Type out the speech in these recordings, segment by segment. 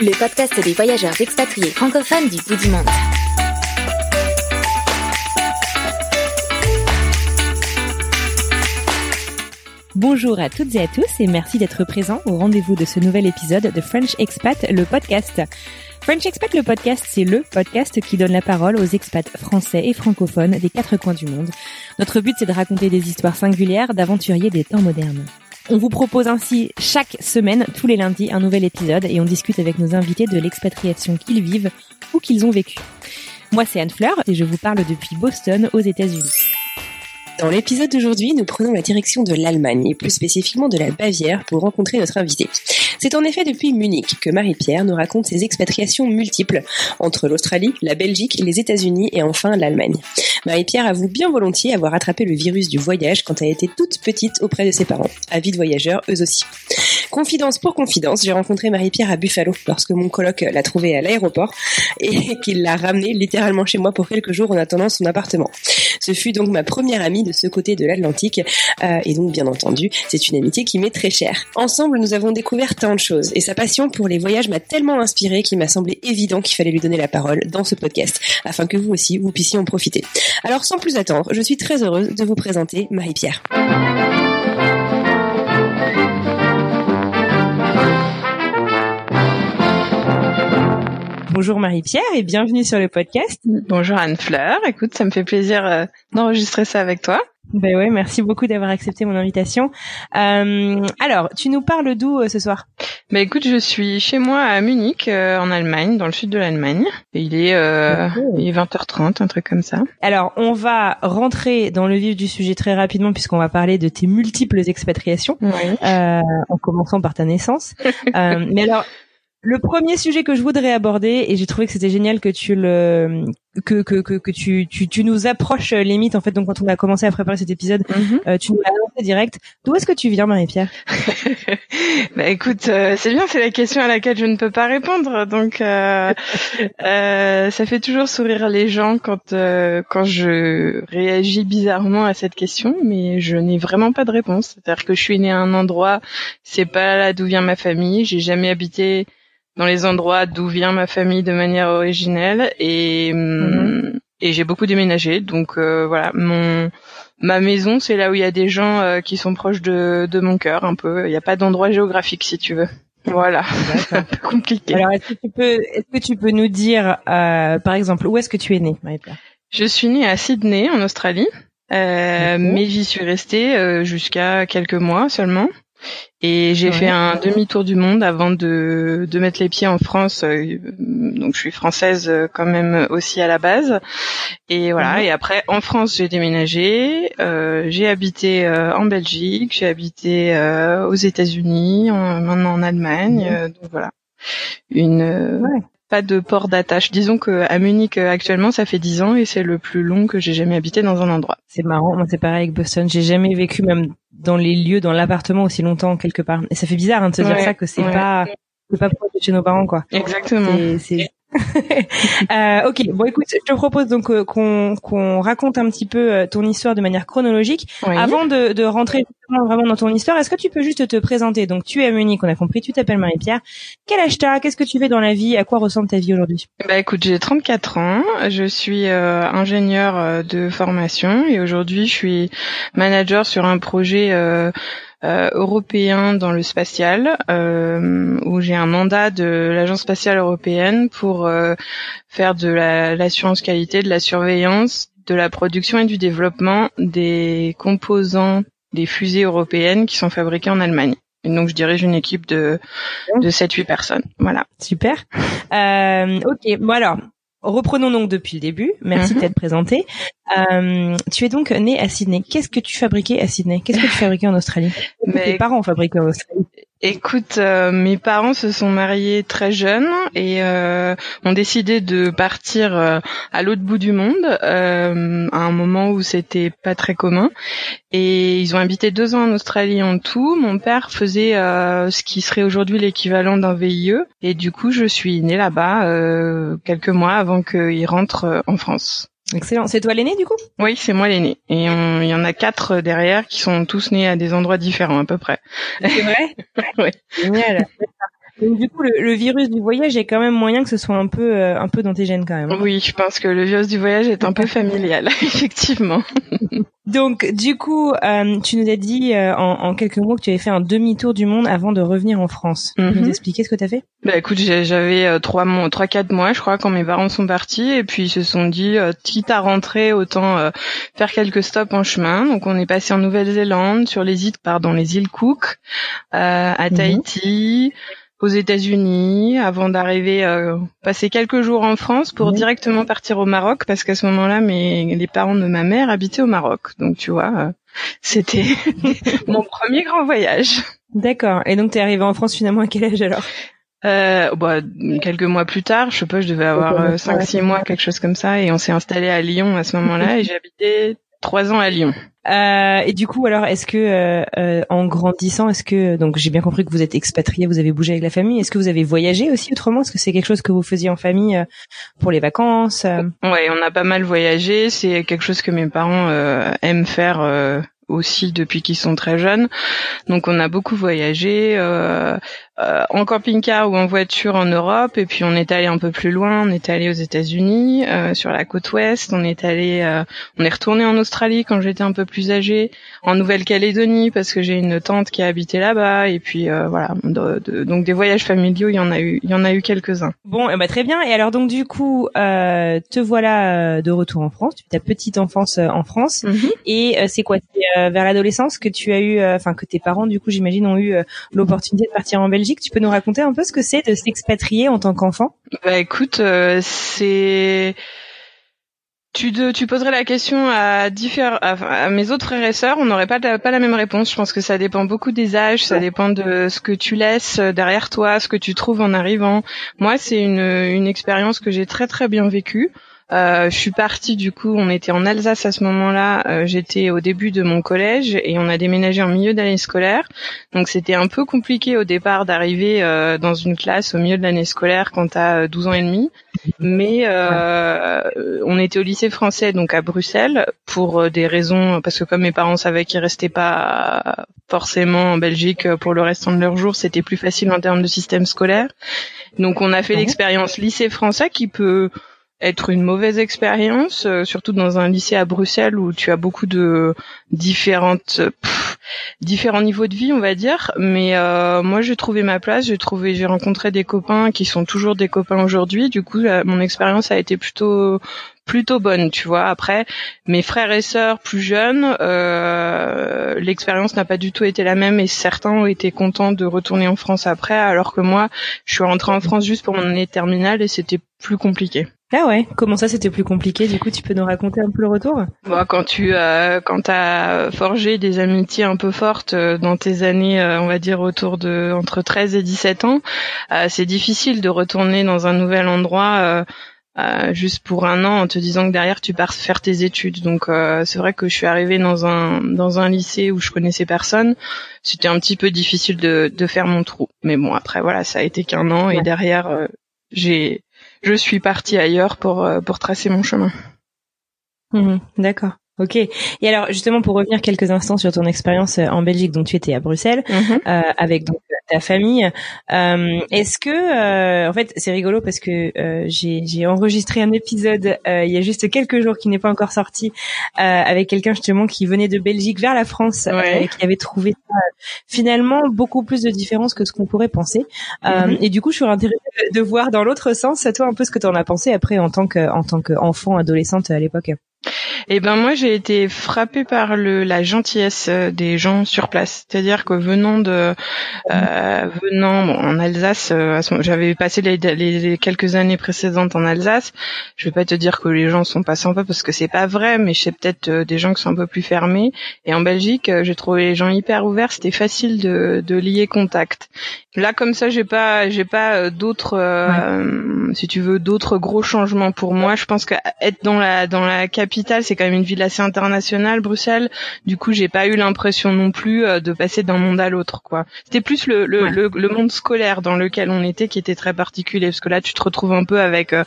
Le podcast des voyageurs expatriés francophones du bout du monde. Bonjour à toutes et à tous et merci d'être présents au rendez-vous de ce nouvel épisode de French Expat, le podcast. French Expat, le podcast, c'est le podcast qui donne la parole aux expats français et francophones des quatre coins du monde. Notre but, c'est de raconter des histoires singulières d'aventuriers des temps modernes. On vous propose ainsi chaque semaine, tous les lundis, un nouvel épisode et on discute avec nos invités de l'expatriation qu'ils vivent ou qu'ils ont vécu. Moi, c'est Anne Fleur et je vous parle depuis Boston, aux États-Unis. Dans l'épisode d'aujourd'hui, nous prenons la direction de l'Allemagne et plus spécifiquement de la Bavière pour rencontrer notre invité. C'est en effet depuis Munich que Marie-Pierre nous raconte ses expatriations multiples entre l'Australie, la Belgique, les États-Unis et enfin l'Allemagne. Marie-Pierre avoue bien volontiers avoir attrapé le virus du voyage quand elle était toute petite auprès de ses parents, avides voyageurs eux aussi. Confidence pour confidence, j'ai rencontré Marie-Pierre à Buffalo lorsque mon coloc l'a trouvée à l'aéroport et qu'il l'a ramenée littéralement chez moi pour quelques jours en attendant son appartement. Ce fut donc ma première amie de ce côté de l'Atlantique euh, et donc bien entendu, c'est une amitié qui m'est très chère. Ensemble, nous avons découvert tant de choses et sa passion pour les voyages m'a tellement inspiré qu'il m'a semblé évident qu'il fallait lui donner la parole dans ce podcast afin que vous aussi vous puissiez en profiter. Alors sans plus attendre, je suis très heureuse de vous présenter Marie-Pierre. Bonjour Marie-Pierre et bienvenue sur le podcast. Bonjour Anne-Fleur, écoute, ça me fait plaisir euh, d'enregistrer ça avec toi. Ben ouais, merci beaucoup d'avoir accepté mon invitation. Euh, alors, tu nous parles d'où euh, ce soir? Bah écoute, je suis chez moi à Munich, euh, en Allemagne, dans le sud de l'Allemagne. Et il est, euh, il est 20h30, un truc comme ça. Alors, on va rentrer dans le vif du sujet très rapidement puisqu'on va parler de tes multiples expatriations, Oui. euh, en commençant par ta naissance. Euh, mais alors, le premier sujet que je voudrais aborder, et j'ai trouvé que c'était génial que tu le que que que, que tu, tu tu nous approches les mythes en fait. Donc quand on a commencé à préparer cet épisode, euh, tu nous l'as annoncé direct. D'où est-ce que tu viens, Marie-Pierre? Bah écoute, euh, c'est bien, c'est la question à laquelle je ne peux pas répondre. Donc, euh, euh, ça fait toujours sourire les gens quand euh, quand je réagis bizarrement à cette question, mais je n'ai vraiment pas de réponse. C'est-à-dire que je suis née à un endroit, c'est pas là d'où vient ma famille. J'ai jamais habité dans les endroits d'où vient ma famille de manière originelle et hum, et j'ai beaucoup déménagé. Donc euh, voilà, mon ma maison, c'est là où il y a des gens euh, qui sont proches de, de mon cœur, un peu. Il n'y a pas d'endroit géographique, si tu veux. Voilà, c'est un peu compliqué. Alors est-ce que tu peux est-ce que tu peux nous dire euh, par exemple où est-ce que tu es née, Marie-Pierre Je suis née à Sydney, en Australie, euh, mais j'y suis restée euh, jusqu'à quelques mois seulement. Et j'ai Ouais. fait un demi-tour du monde avant de, de mettre les pieds en France. euh, donc je suis française euh, quand même aussi à la base. Et voilà. Mhm. Et après en France j'ai déménagé. euh, j'ai habité euh, en Belgique. J'ai habité euh, aux États-Unis. en- maintenant en Allemagne. Mhm. euh, donc voilà. Une Ouais. Pas de port d'attache. Disons que à Munich euh, actuellement ça fait 10 ans et c'est le plus long que j'ai jamais habité dans un endroit. C'est marrant, moi c'est pareil avec Boston. J'ai jamais vécu même dans les lieux, dans l'appartement aussi longtemps quelque part. Et ça fait bizarre hein, de se dire ça que c'est ouais. pas c'est pas proche de chez nos parents quoi. Exactement. C'est- Euh, ok, bon écoute, je te propose donc euh, qu'on qu'on raconte un petit peu euh, ton histoire de manière chronologique. Oui. Avant de, de rentrer vraiment dans ton histoire, est-ce que tu peux juste te présenter? Donc tu es à Munich, on a compris, tu t'appelles Marie-Pierre. Quel âge t'as? Qu'est-ce que tu fais dans la vie? À quoi ressemble ta vie aujourd'hui? Bah écoute, j'ai 34 ans, je suis euh, ingénieur euh, de formation et aujourd'hui je suis manager sur un projet euh, européen dans le spatial euh, où j'ai un mandat de l'agence spatiale européenne pour euh, faire de la- l'assurance qualité, de la surveillance de la production et du développement des composants des fusées européennes qui sont fabriquées en Allemagne. Et donc je dirige une équipe de de 7-8 personnes. Voilà. Super. Euh, ok. Bon alors, reprenons donc depuis le début. Merci de t'être présenté. Euh, tu es donc né à Sydney. Qu'est-ce que tu fabriquais à Sydney? Qu'est-ce que tu fabriquais en Australie? Mais- Tes parents fabriquaient en Australie? Écoute, euh, mes parents se sont mariés très jeunes et euh, ont décidé de partir euh, à l'autre bout du monde à un moment où c'était pas très commun. Et ils ont habité deux ans en Australie en tout. Mon père faisait ce qui serait aujourd'hui l'équivalent d'un VIE et du coup je suis née là-bas quelques mois avant qu'il rentre en France. Excellent. C'est toi l'aîné du coup? Oui, c'est moi l'aîné. Et il y en a quatre derrière qui sont tous nés à des endroits différents à peu près. C'est vrai? Ouais. Génial. Donc du coup, le, le virus du voyage est quand même moyen que ce soit un peu, euh, un peu dans tes gènes quand même. hein. Oui, je pense que le virus du voyage est un peu familial, effectivement. Donc du coup, euh, tu nous as dit euh, en, en quelques mots que tu avais fait un demi-tour du monde avant de revenir en France. Tu peux Mhm. nous expliquer ce que tu as fait? Bah écoute, j'avais euh, trois mois, trois quatre mois, je crois, quand mes parents sont partis, et puis ils se sont dit, euh, quitte à rentrer, autant euh, faire quelques stops en chemin. Donc on est passé en Nouvelle-Zélande, sur les îles, pardon, les îles Cook, euh, à Mhm. Tahiti, aux États-Unis, avant d'arriver, euh, passer quelques jours en France pour Mhm. directement partir au Maroc, parce qu'à ce moment-là, mes les parents de ma mère habitaient au Maroc. Donc tu vois, euh, c'était mon premier grand voyage. D'accord. Et donc tu es arrivé en France finalement à quel âge alors? Euh, bah, quelques mois plus tard, je sais pas, je devais avoir Ok, 5-6 mois, quelque chose comme ça, et on s'est installé à Lyon à ce moment-là, et j'ai habité trois ans à Lyon. Euh, et du coup, alors, est-ce que euh, euh, en grandissant, est-ce que donc j'ai bien compris que vous êtes expatrié, vous avez bougé avec la famille. Est-ce que vous avez voyagé aussi autrement? Est-ce que c'est quelque chose que vous faisiez en famille euh, pour les vacances euh? Ouais, on a pas mal voyagé, c'est quelque chose que mes parents aiment faire aussi depuis qu'ils sont très jeunes. Donc on a beaucoup voyagé euh, euh, en camping-car ou en voiture en Europe, et puis on est allé un peu plus loin, on est allé aux États-Unis, euh, sur la côte ouest, on est allé, euh, on est retourné en Australie quand j'étais un peu plus âgée, en Nouvelle-Calédonie parce que j'ai une tante qui a habité là-bas, et puis euh, voilà, de- de- donc des voyages familiaux, il y en a eu, il y en a eu quelques-uns. Bon, eh ben, très bien. Et alors donc du coup, euh, te voilà euh, de retour en France. Tu ta petite enfance en France. Et euh, c'est quoi? C'est euh, vers l'adolescence que tu as eu, euh, enfin que tes parents du coup, j'imagine, ont eu euh, l'opportunité de partir en Belgique? Tu peux nous raconter un peu ce que c'est de s'expatrier en tant qu'enfant? Bah écoute, euh, c'est tu, de, tu poserais la question à, diffère- à, à mes autres frères et sœurs, on n'aurait pas, pas la même réponse. Je pense que ça dépend beaucoup des âges, ça dépend de ce que tu laisses derrière toi, ce que tu trouves en arrivant. Moi, c'est une, une expérience que j'ai très très bien vécue. Euh, je suis partie du coup, on était en Alsace à ce moment-là. euh, J'étais au début de mon collège et on a déménagé en milieu d'année scolaire. Donc c'était un peu compliqué au départ d'arriver euh, dans une classe au milieu de l'année scolaire quand t'as euh, 12 ans et demi. Mais euh, on était au lycée français donc à Bruxelles pour euh, des raisons parce que comme mes parents savaient qu'ils restaient pas forcément en Belgique pour le restant de leur jour, c'était plus facile en termes de système scolaire. Donc on a fait l'expérience lycée français qui peut être une mauvaise expérience, euh, surtout dans un lycée à Bruxelles où tu as beaucoup de différentes différents niveaux de vie, on va dire. Mais euh, moi, j'ai trouvé ma place. J'ai trouvé, j'ai rencontré des copains qui sont toujours des copains aujourd'hui. Du coup, la- mon expérience a été plutôt plutôt bonne, tu vois. Après, mes frères et sœurs plus jeunes, euh, l'expérience n'a pas du tout été la même et certains ont été contents de retourner en France après, alors que moi, je suis rentrée en France juste pour mon année terminale et c'était plus compliqué. Ah ouais. Comment ça, c'était plus compliqué Du coup, tu peux nous raconter un peu le retour? Bon, quand tu euh, quand t'as forgé des amitiés un peu fortes euh, dans tes années, euh, on va dire autour de entre 13 et 17 ans, euh, c'est difficile de retourner dans un nouvel endroit euh, euh, juste pour un an en te disant que derrière tu pars faire tes études. Donc euh, c'est vrai que je suis arrivée dans un dans un lycée où je connaissais personne. C'était un petit peu difficile de de faire mon trou. Mais bon après voilà, ça a été qu'un an et derrière euh, j'ai je suis partie ailleurs pour euh, pour tracer mon chemin. Mhm, D'accord. Ok. Et alors, justement, pour revenir quelques instants sur ton expérience euh, en Belgique, donc tu étais à Bruxelles euh, avec donc ta famille. Euh, Est-ce que, euh, en fait, c'est rigolo parce que euh, j'ai enregistré un épisode euh, il y a juste quelques jours qui n'est pas encore sorti euh, avec quelqu'un justement qui venait de Belgique vers la France Ouais. euh, et qui avait trouvé ça, finalement beaucoup plus de différences que ce qu'on pourrait penser. Euh, Mhm. Et du coup, je suis intéressée de, de voir dans l'autre sens, toi, un peu ce que tu en as pensé après en tant que en tant qu'enfant, adolescente à l'époque. Eh ben moi j'ai été frappée par le la gentillesse euh, des gens sur place. C'est-à-dire que venant de euh, venant bon, en Alsace, euh, j'avais passé les, les, quelques années précédentes en Alsace. Je vais pas te dire que les gens sont pas sympas parce que c'est pas vrai, mais je sais peut-être euh, des gens qui sont un peu plus fermés. Et en Belgique, j'ai trouvé les gens hyper ouverts. C'était facile de, de lier contact. Là comme ça, j'ai pas j'ai pas d'autres si tu veux d'autres gros changements pour moi. Je pense que être dans la dans la capitale, c'est quand même une ville assez internationale, Bruxelles. Du coup, j'ai pas eu l'impression non plus euh, de passer d'un monde à l'autre, quoi. C'était plus le le, le monde scolaire dans lequel on était qui était très particulier, parce que là, tu te retrouves un peu avec euh,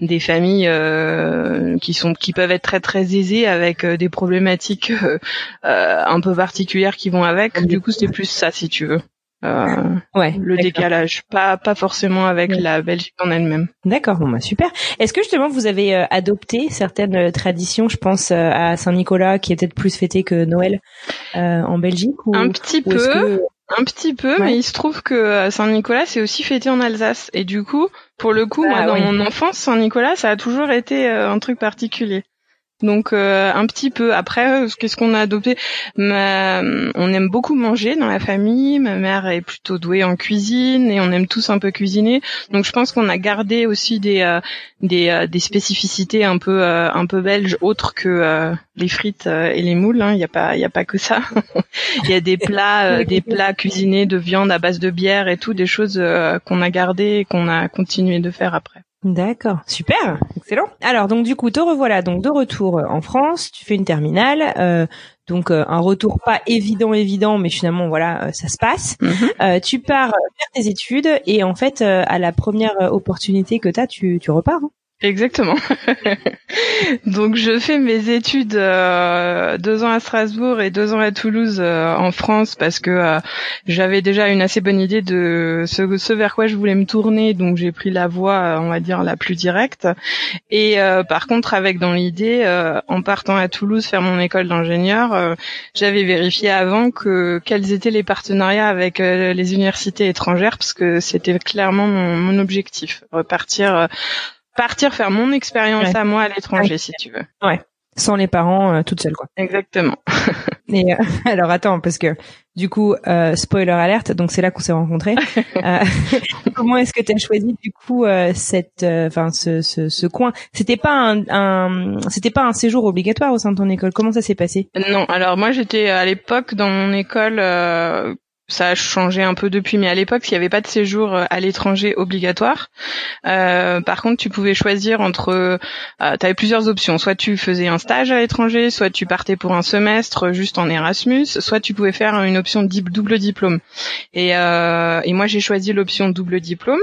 des familles euh, qui sont qui peuvent être très très aisées avec des problématiques un peu particulières qui vont avec. Du coup, c'était plus ça si tu veux euh, ouais, le décalage, pas pas forcément avec la Belgique en elle-même. D'accord, bon bah super. Est-ce que justement vous avez euh, adopté certaines euh, traditions, je pense euh, à Saint-Nicolas qui est peut-être plus fêté que Noël en Belgique ou, Un petit peu. Un petit peu, mais il se trouve que Saint-Nicolas c'est aussi fêté en Alsace et du coup, pour le coup, moi ah dans mon enfance, Saint-Nicolas ça a toujours été un truc particulier. Donc euh, un petit peu. Après, euh, qu'est-ce qu'on a adopté On aime beaucoup manger dans la famille. Ma mère est plutôt douée en cuisine et on aime tous un peu cuisiner. Donc je pense qu'on a gardé aussi des euh, des, des, spécificités un peu un peu belges autres que les frites et les moules. Hein. Il n'y a pas a pas que ça. Il y a des plats des plats cuisinés de viande à base de bière et tout, des choses qu'on a gardées et qu'on a continué de faire après. D'accord, super, excellent. Alors donc du coup te revoilà donc de retour euh, en France, tu fais une terminale, euh, donc euh, un retour pas évident évident, mais finalement voilà ça se passe. Mhm. tu pars faire tes études et en fait à la première opportunité que tu as, tu, tu repars. Hein Exactement. Donc je fais mes études euh, deux ans à Strasbourg et deux ans à Toulouse euh, en France parce que euh, j'avais déjà une assez bonne idée de ce, ce, vers quoi je voulais me tourner. Donc j'ai pris la voie, on va dire la plus directe. Et par contre, avec dans l'idée, en partant à Toulouse faire mon école d'ingénieur, j'avais vérifié avant que quels étaient les partenariats avec les universités étrangères parce que c'était clairement mon, mon objectif, repartir partir faire mon expérience à moi à l'étranger, si tu veux. Ouais. Sans les parents, euh, toute seule, quoi. Exactement. Et euh, alors attends, parce que du coup, euh, spoiler alerte, donc c'est là qu'on s'est rencontrés. comment est-ce que tu as choisi du coup cette, enfin ce, ce, ce, coin? C'était pas un, un c'était pas un séjour obligatoire au sein de ton école? Comment ça s'est passé? Non, alors moi j'étais à l'époque dans mon école ça a changé un peu depuis, mais à l'époque, il n'y avait pas de séjour euh, à l'étranger obligatoire. Euh, par contre, tu pouvais choisir entre, euh, tu avais plusieurs options. Soit tu faisais un stage à l'étranger, soit tu partais pour un semestre juste en Erasmus, soit tu pouvais faire une option double diplôme. Et, euh, et moi, j'ai choisi l'option double diplôme.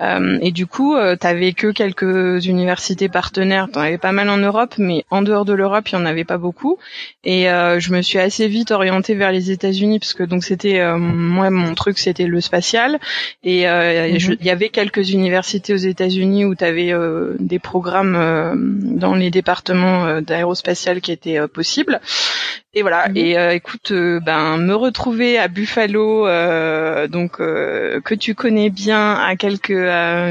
Euh, et du coup, euh, tu avais que quelques universités partenaires. T'en avais pas mal en Europe, mais en dehors de l'Europe, il y en avait pas beaucoup. Et euh, je me suis assez vite orientée vers les États-Unis parce que donc c'était euh, moi mon truc, c'était le spatial. Et mhm. il y avait quelques universités aux États-Unis où tu avais des programmes dans les départements d'aérospatial qui étaient possibles. Et voilà. Mhm. Et euh, écoute, euh, ben me retrouver à Buffalo, euh, donc que tu connais bien, à quelques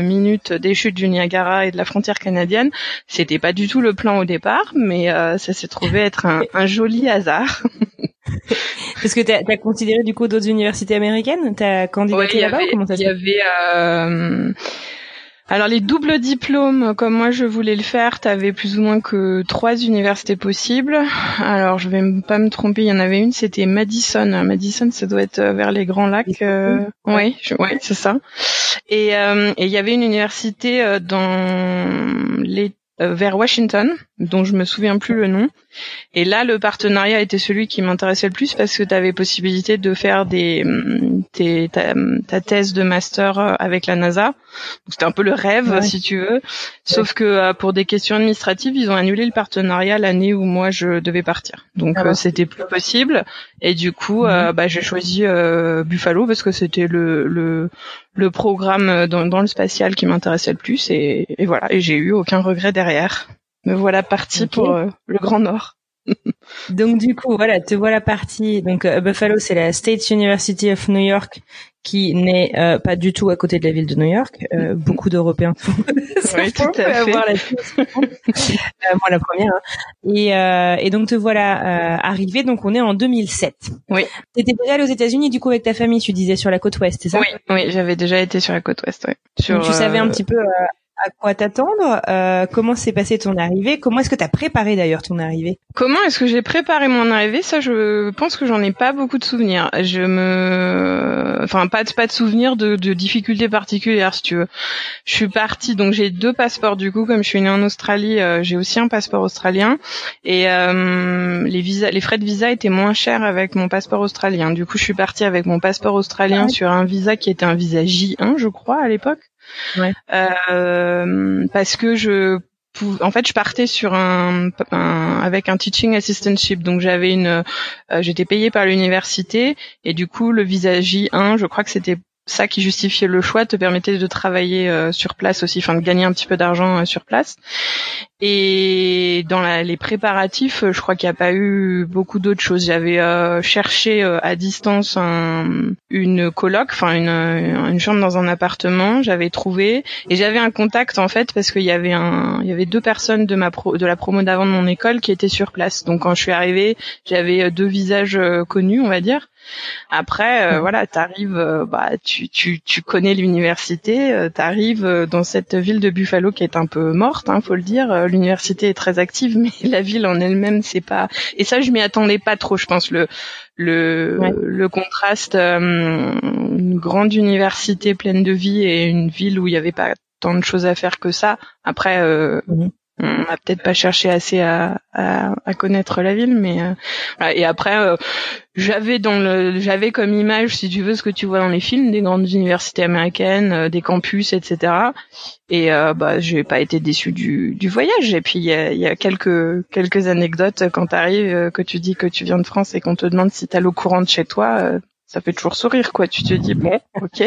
minutes des chutes du Niagara et de la frontière canadienne, c'était pas du tout le plan au départ, mais ça s'est trouvé être un, un joli hasard. Parce que tu as, considéré du coup d'autres universités américaines? T'as candidaté là-bas ou comment ça Il y avait alors les doubles diplômes, comme moi je voulais le faire, tu avais plus ou moins que trois universités possibles. Alors je vais pas me tromper, il y en avait une, c'était Madison. Madison, ça doit être vers les Grands Lacs. Euh... Oui, ouais, c'est ça. Et euh, il y avait une université euh, dans les euh, vers Washington, dont je me souviens plus le nom. Et là, le partenariat était celui qui m'intéressait le plus parce que tu avais possibilité de faire des, tes, ta, ta, thèse de master euh, avec la NASA. C'était un peu le rêve, si tu veux. Sauf que euh, pour des questions administratives, ils ont annulé le partenariat l'année où moi je devais partir. Donc ah c'était plus possible. Et du coup, mhm. bah, j'ai choisi Buffalo parce que c'était le, le, le programme dans, dans, le spatial qui m'intéressait le plus. Et, et voilà. Et j'ai eu aucun regret derrière me voilà partie pour euh, le Grand Nord. donc du coup, voilà, te voilà partie. Donc euh, Buffalo, c'est la State University of New York, qui n'est euh, pas du tout à côté de la ville de New York. Euh, beaucoup d'Européens oui, tout à fait. Avoir la moi la première. Hein. Et, et donc te voilà arrivé. Donc on est en 2007. Oui. T'étais déjà allé aux États-Unis du coup avec ta famille, tu disais sur la côte ouest, c'est ça? Oui, oui, j'avais déjà été sur la côte ouest. Sur, tu savais un petit peu à quoi t'attendre euh, Comment s'est passé ton arrivée Comment est-ce que tu as préparé d'ailleurs ton arrivée? Comment est-ce que j'ai préparé mon arrivée? Ça, je pense que j'en ai pas beaucoup de souvenirs. Je me, enfin, pas de pas de souvenirs de, de difficultés particulières, si tu veux. Je suis partie, donc j'ai deux passeports du coup, comme je suis née en Australie, euh, j'ai aussi un passeport australien et euh, les visas, les frais de visa étaient moins chers avec mon passeport australien. Du coup, je suis partie avec mon passeport australien sur un visa qui était un visa J1, je crois, à l'époque. Euh, parce que je en fait, je partais sur un, avec un teaching assistantship, donc j'avais une, euh, j'étais payée par l'université. Et du coup le visa J1, je crois que c'était ça qui justifiait le choix, te permettait de travailler euh, sur place aussi, enfin de gagner un petit peu d'argent sur place. Et dans la, les préparatifs, je crois qu'il n'y a pas eu beaucoup d'autres choses. J'avais euh, cherché euh, à distance un, une coloc, enfin une, une chambre dans un appartement. J'avais trouvé et j'avais un contact en fait parce qu'il y avait un, il y avait deux personnes de ma pro, de la promo d'avant de mon école qui étaient sur place. Donc quand je suis arrivée, j'avais euh, deux visages connus, on va dire. Après, voilà, t'arrives, bah, tu, tu, tu connais l'université, t'arrives dans cette ville de Buffalo qui est un peu morte, hein, faut le dire l'université est très active, mais la ville en elle-même, c'est pas. Et ça, je m'y attendais pas trop. Je pense le le le contraste, euh, une grande université pleine de vie et une ville où il n'y avait pas tant de choses à faire que ça. Après, euh, mhm on n'a peut-être pas cherché assez à, à, connaître la ville, mais euh, et après euh, j'avais dans le j'avais comme image, si tu veux, ce que tu vois dans les films, des grandes universités américaines, euh, des campus, etc. Et bah j'ai pas été déçu du, du voyage. Et puis il y a, y a, quelques quelques anecdotes quand t'arrives, que tu dis que tu viens de France et qu'on te demande si t'as l'eau courante chez toi ça fait toujours sourire, quoi. Tu te dis bon, ok.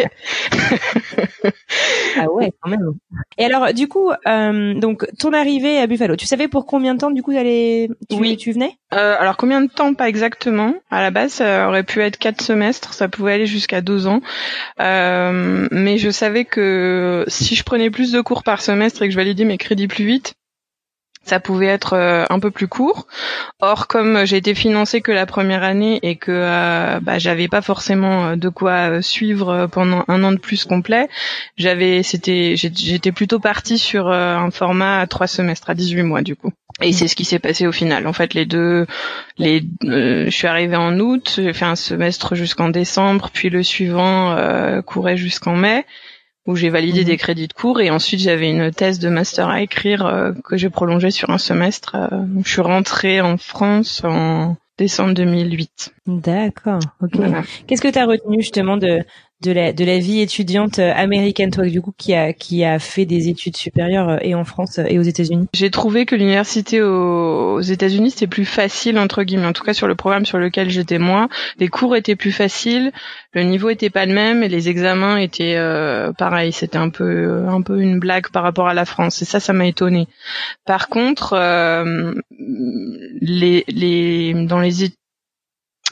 ah ouais, quand même. Et alors, du coup, euh, donc ton arrivée à Buffalo, tu savais pour combien de temps du coup tu, oui. tu venais? Euh, Alors combien de temps? Pas exactement. À la base, ça aurait pu être quatre semestres, ça pouvait aller jusqu'à deux ans. Euh, mais je savais que si je prenais plus de cours par semestre et que je validais mes crédits plus vite, ça pouvait être euh, un peu plus court. Or, comme j'ai été financée que la première année et que euh, bah, j'avais pas forcément euh, de quoi suivre pendant un an de plus complet, j'avais, c'était, j'étais plutôt partie sur un format à trois semestres, à 18 mois du coup. Et c'est ce qui s'est passé au final. En fait, les deux, les, je suis arrivée en août, j'ai fait un semestre jusqu'en décembre, puis le suivant courait jusqu'en mai où j'ai validé des mhm. crédits de cours et ensuite j'avais une thèse de master à écrire euh, que j'ai prolongée sur un semestre. Euh, je suis rentrée en France en décembre 2008. D'accord. Ok. Qu'est-ce que tu as retenu justement de de la de la vie étudiante euh, américaine. Toi du coup qui a qui a fait des études supérieures euh, et en France euh, et aux États-Unis? J'ai trouvé que l'université aux, États-Unis c'était plus facile entre guillemets. En tout cas sur le programme sur lequel j'étais moi, les cours étaient plus faciles, le niveau était pas le même et les examens étaient euh, pareil, c'était un peu un peu une blague par rapport à la France et ça ça m'a étonné. Par contre les les dans les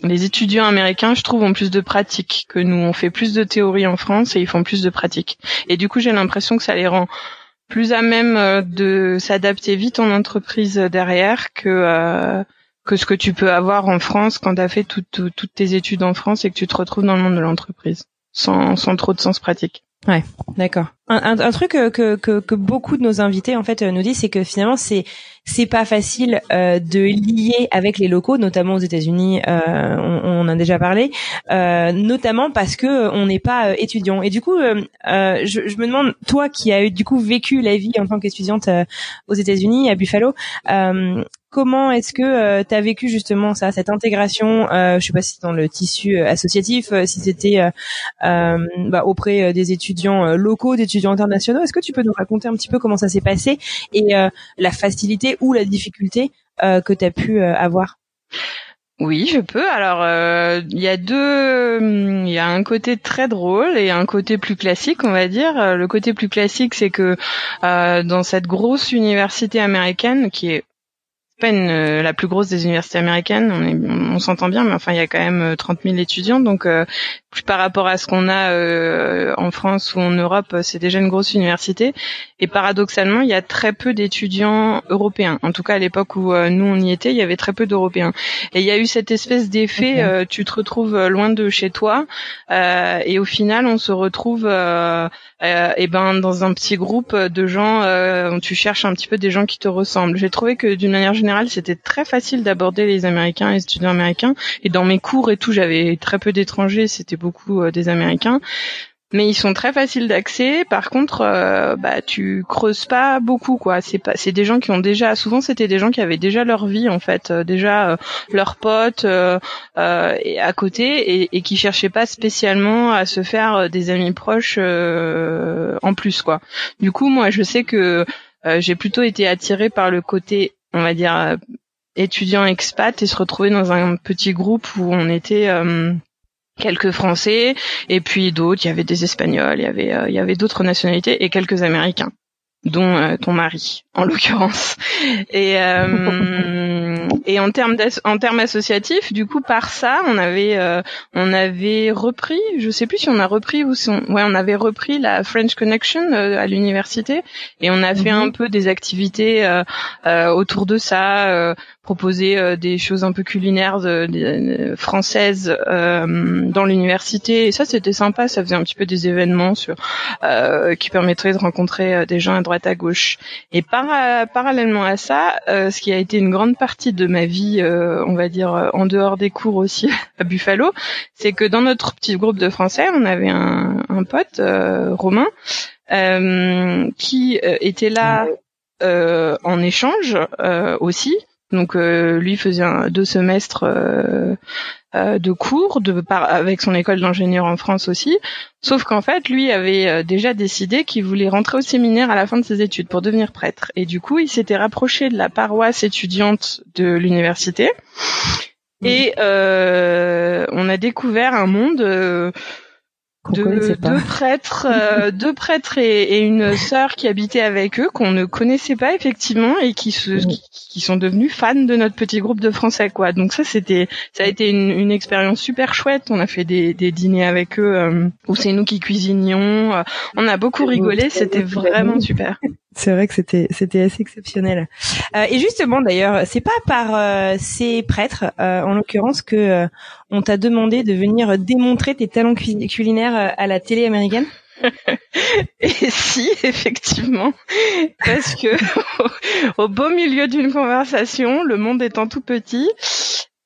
les étudiants américains, je trouve, ont plus de pratique que nous. On fait plus de théorie en France et ils font plus de pratique. Et du coup, j'ai l'impression que ça les rend plus à même euh, de s'adapter vite en entreprise derrière que euh, que ce que tu peux avoir en France quand tu as fait toutes tes études en France et que tu te retrouves dans le monde de l'entreprise sans, sans trop de sens pratique. Ouais, d'accord. Un, un, truc que, que, que, beaucoup de nos invités en fait nous disent, c'est que finalement c'est c'est pas facile euh, de lier avec les locaux, notamment aux États-Unis. Euh, on, on, en a déjà parlé, euh, notamment parce que on n'est pas euh, étudiant. Et du coup, euh, euh, je, je, me demande, toi qui as du coup vécu la vie en tant qu'étudiante aux États-Unis à Buffalo, Comment est-ce que euh, tu as vécu justement ça, cette intégration euh, Je sais pas si dans le tissu euh, associatif, euh, si c'était euh, bah, auprès des étudiants locaux, d'étudiants internationaux. Est-ce que tu peux nous raconter un petit peu comment ça s'est passé et la facilité ou la difficulté que tu as pu avoir? Oui, je peux. Alors, il y a deux, il y a un côté très drôle et un côté plus classique, on va dire. Le côté plus classique, c'est que dans cette grosse université américaine qui est pas une, euh, la plus grosse des universités américaines, on, est, on, s'entend bien, mais enfin il y a quand même 30 euh, 000 étudiants, donc euh, par rapport à ce qu'on a euh, en France ou en Europe, c'est déjà une grosse université. Et paradoxalement, il y a très peu d'étudiants européens. En tout cas, à l'époque où nous on y était, il y avait très peu d'Européens. Et il y a eu cette espèce d'effet, tu te retrouves loin de chez toi, et au final, on se retrouve et ben dans un petit groupe de gens, où tu cherches un petit peu des gens qui te ressemblent. J'ai trouvé que d'une manière générale c'était très facile d'aborder les Américains, les étudiants américains. Et dans mes cours et tout, j'avais très peu d'étrangers, c'était beaucoup euh, des Américains. Mais ils sont très faciles d'accès. Par contre, euh, bah tu creuses pas beaucoup, quoi. C'est pas, c'est des gens qui ont déjà, souvent c'était des gens qui avaient déjà leur vie en fait, euh, déjà leurs potes et à côté et, et qui cherchaient pas spécialement à se faire des amis proches en plus, quoi. Du coup, moi, je sais que j'ai plutôt été attirée par le côté on va dire euh, étudiants expat et se retrouver dans un petit groupe où on était euh, quelques Français et puis d'autres, il y avait des Espagnols, il y avait euh, il y avait d'autres nationalités et quelques Américains dont euh, ton mari en l'occurrence. Et euh, et en termes en termes associatifs du coup par ça on avait euh, on avait repris je sais plus si on a repris ou si on, ouais on avait repris la French Connection à l'université. Et on a fait mhm. un peu des activités autour de ça proposer euh, des choses un peu culinaires françaises euh, dans l'université. Et ça c'était sympa ça faisait un petit peu des événements sur euh, qui permettraient de rencontrer des gens à droite à gauche. Et parallèlement à ça ce qui a été une grande partie de ma vie on va dire en dehors des cours aussi à Buffalo c'est que dans notre petit groupe de français on avait un, un pote Romain qui était là euh, en échange euh, aussi donc euh, lui faisait un, deux semestres euh, euh, de cours de, par, avec son école d'ingénieur en France aussi. Sauf qu'en fait, lui avait déjà décidé qu'il voulait rentrer au séminaire à la fin de ses études pour devenir prêtre. Et du coup, il s'était rapproché de la paroisse étudiante de l'université. Et on a découvert un monde de deux prêtres, euh, deux prêtres et, une sœur qui habitaient avec eux qu'on ne connaissait pas effectivement et qui se qui, sont devenus fans de notre petit groupe de Français quoi. Donc ça c'était ça a été une, une expérience super chouette. On a fait des, des dîners avec eux euh, où c'est nous qui cuisinions. Euh, on a beaucoup rigolé. C'était vraiment super. C'est vrai que c'était c'était assez exceptionnel. Euh, et justement d'ailleurs, c'est pas par euh, ces prêtres, euh, en l'occurrence, que euh, on t'a demandé de venir démontrer tes talents culinaires à la télé américaine? Et si, effectivement, parce que au beau milieu d'une conversation, le monde étant tout petit,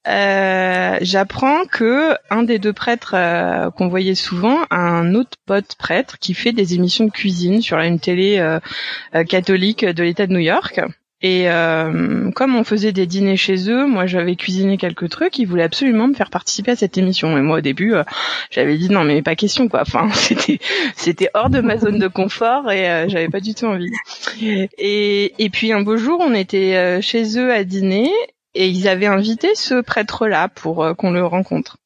euh, j'apprends que un des deux prêtres euh, qu'on voyait souvent a un autre pote prêtre qui fait des émissions de cuisine sur une télé euh, catholique de l'État de New York. Et comme on faisait des dîners chez eux, moi j'avais cuisiné quelques trucs, ils voulaient absolument me faire participer à cette émission. Et moi au début, j'avais dit non mais pas question quoi. Enfin c'était c'était hors de ma zone de confort et j'avais pas du tout envie. Et et puis un beau jour, on était chez eux à dîner et ils avaient invité ce prêtre-là pour euh, qu'on le rencontre.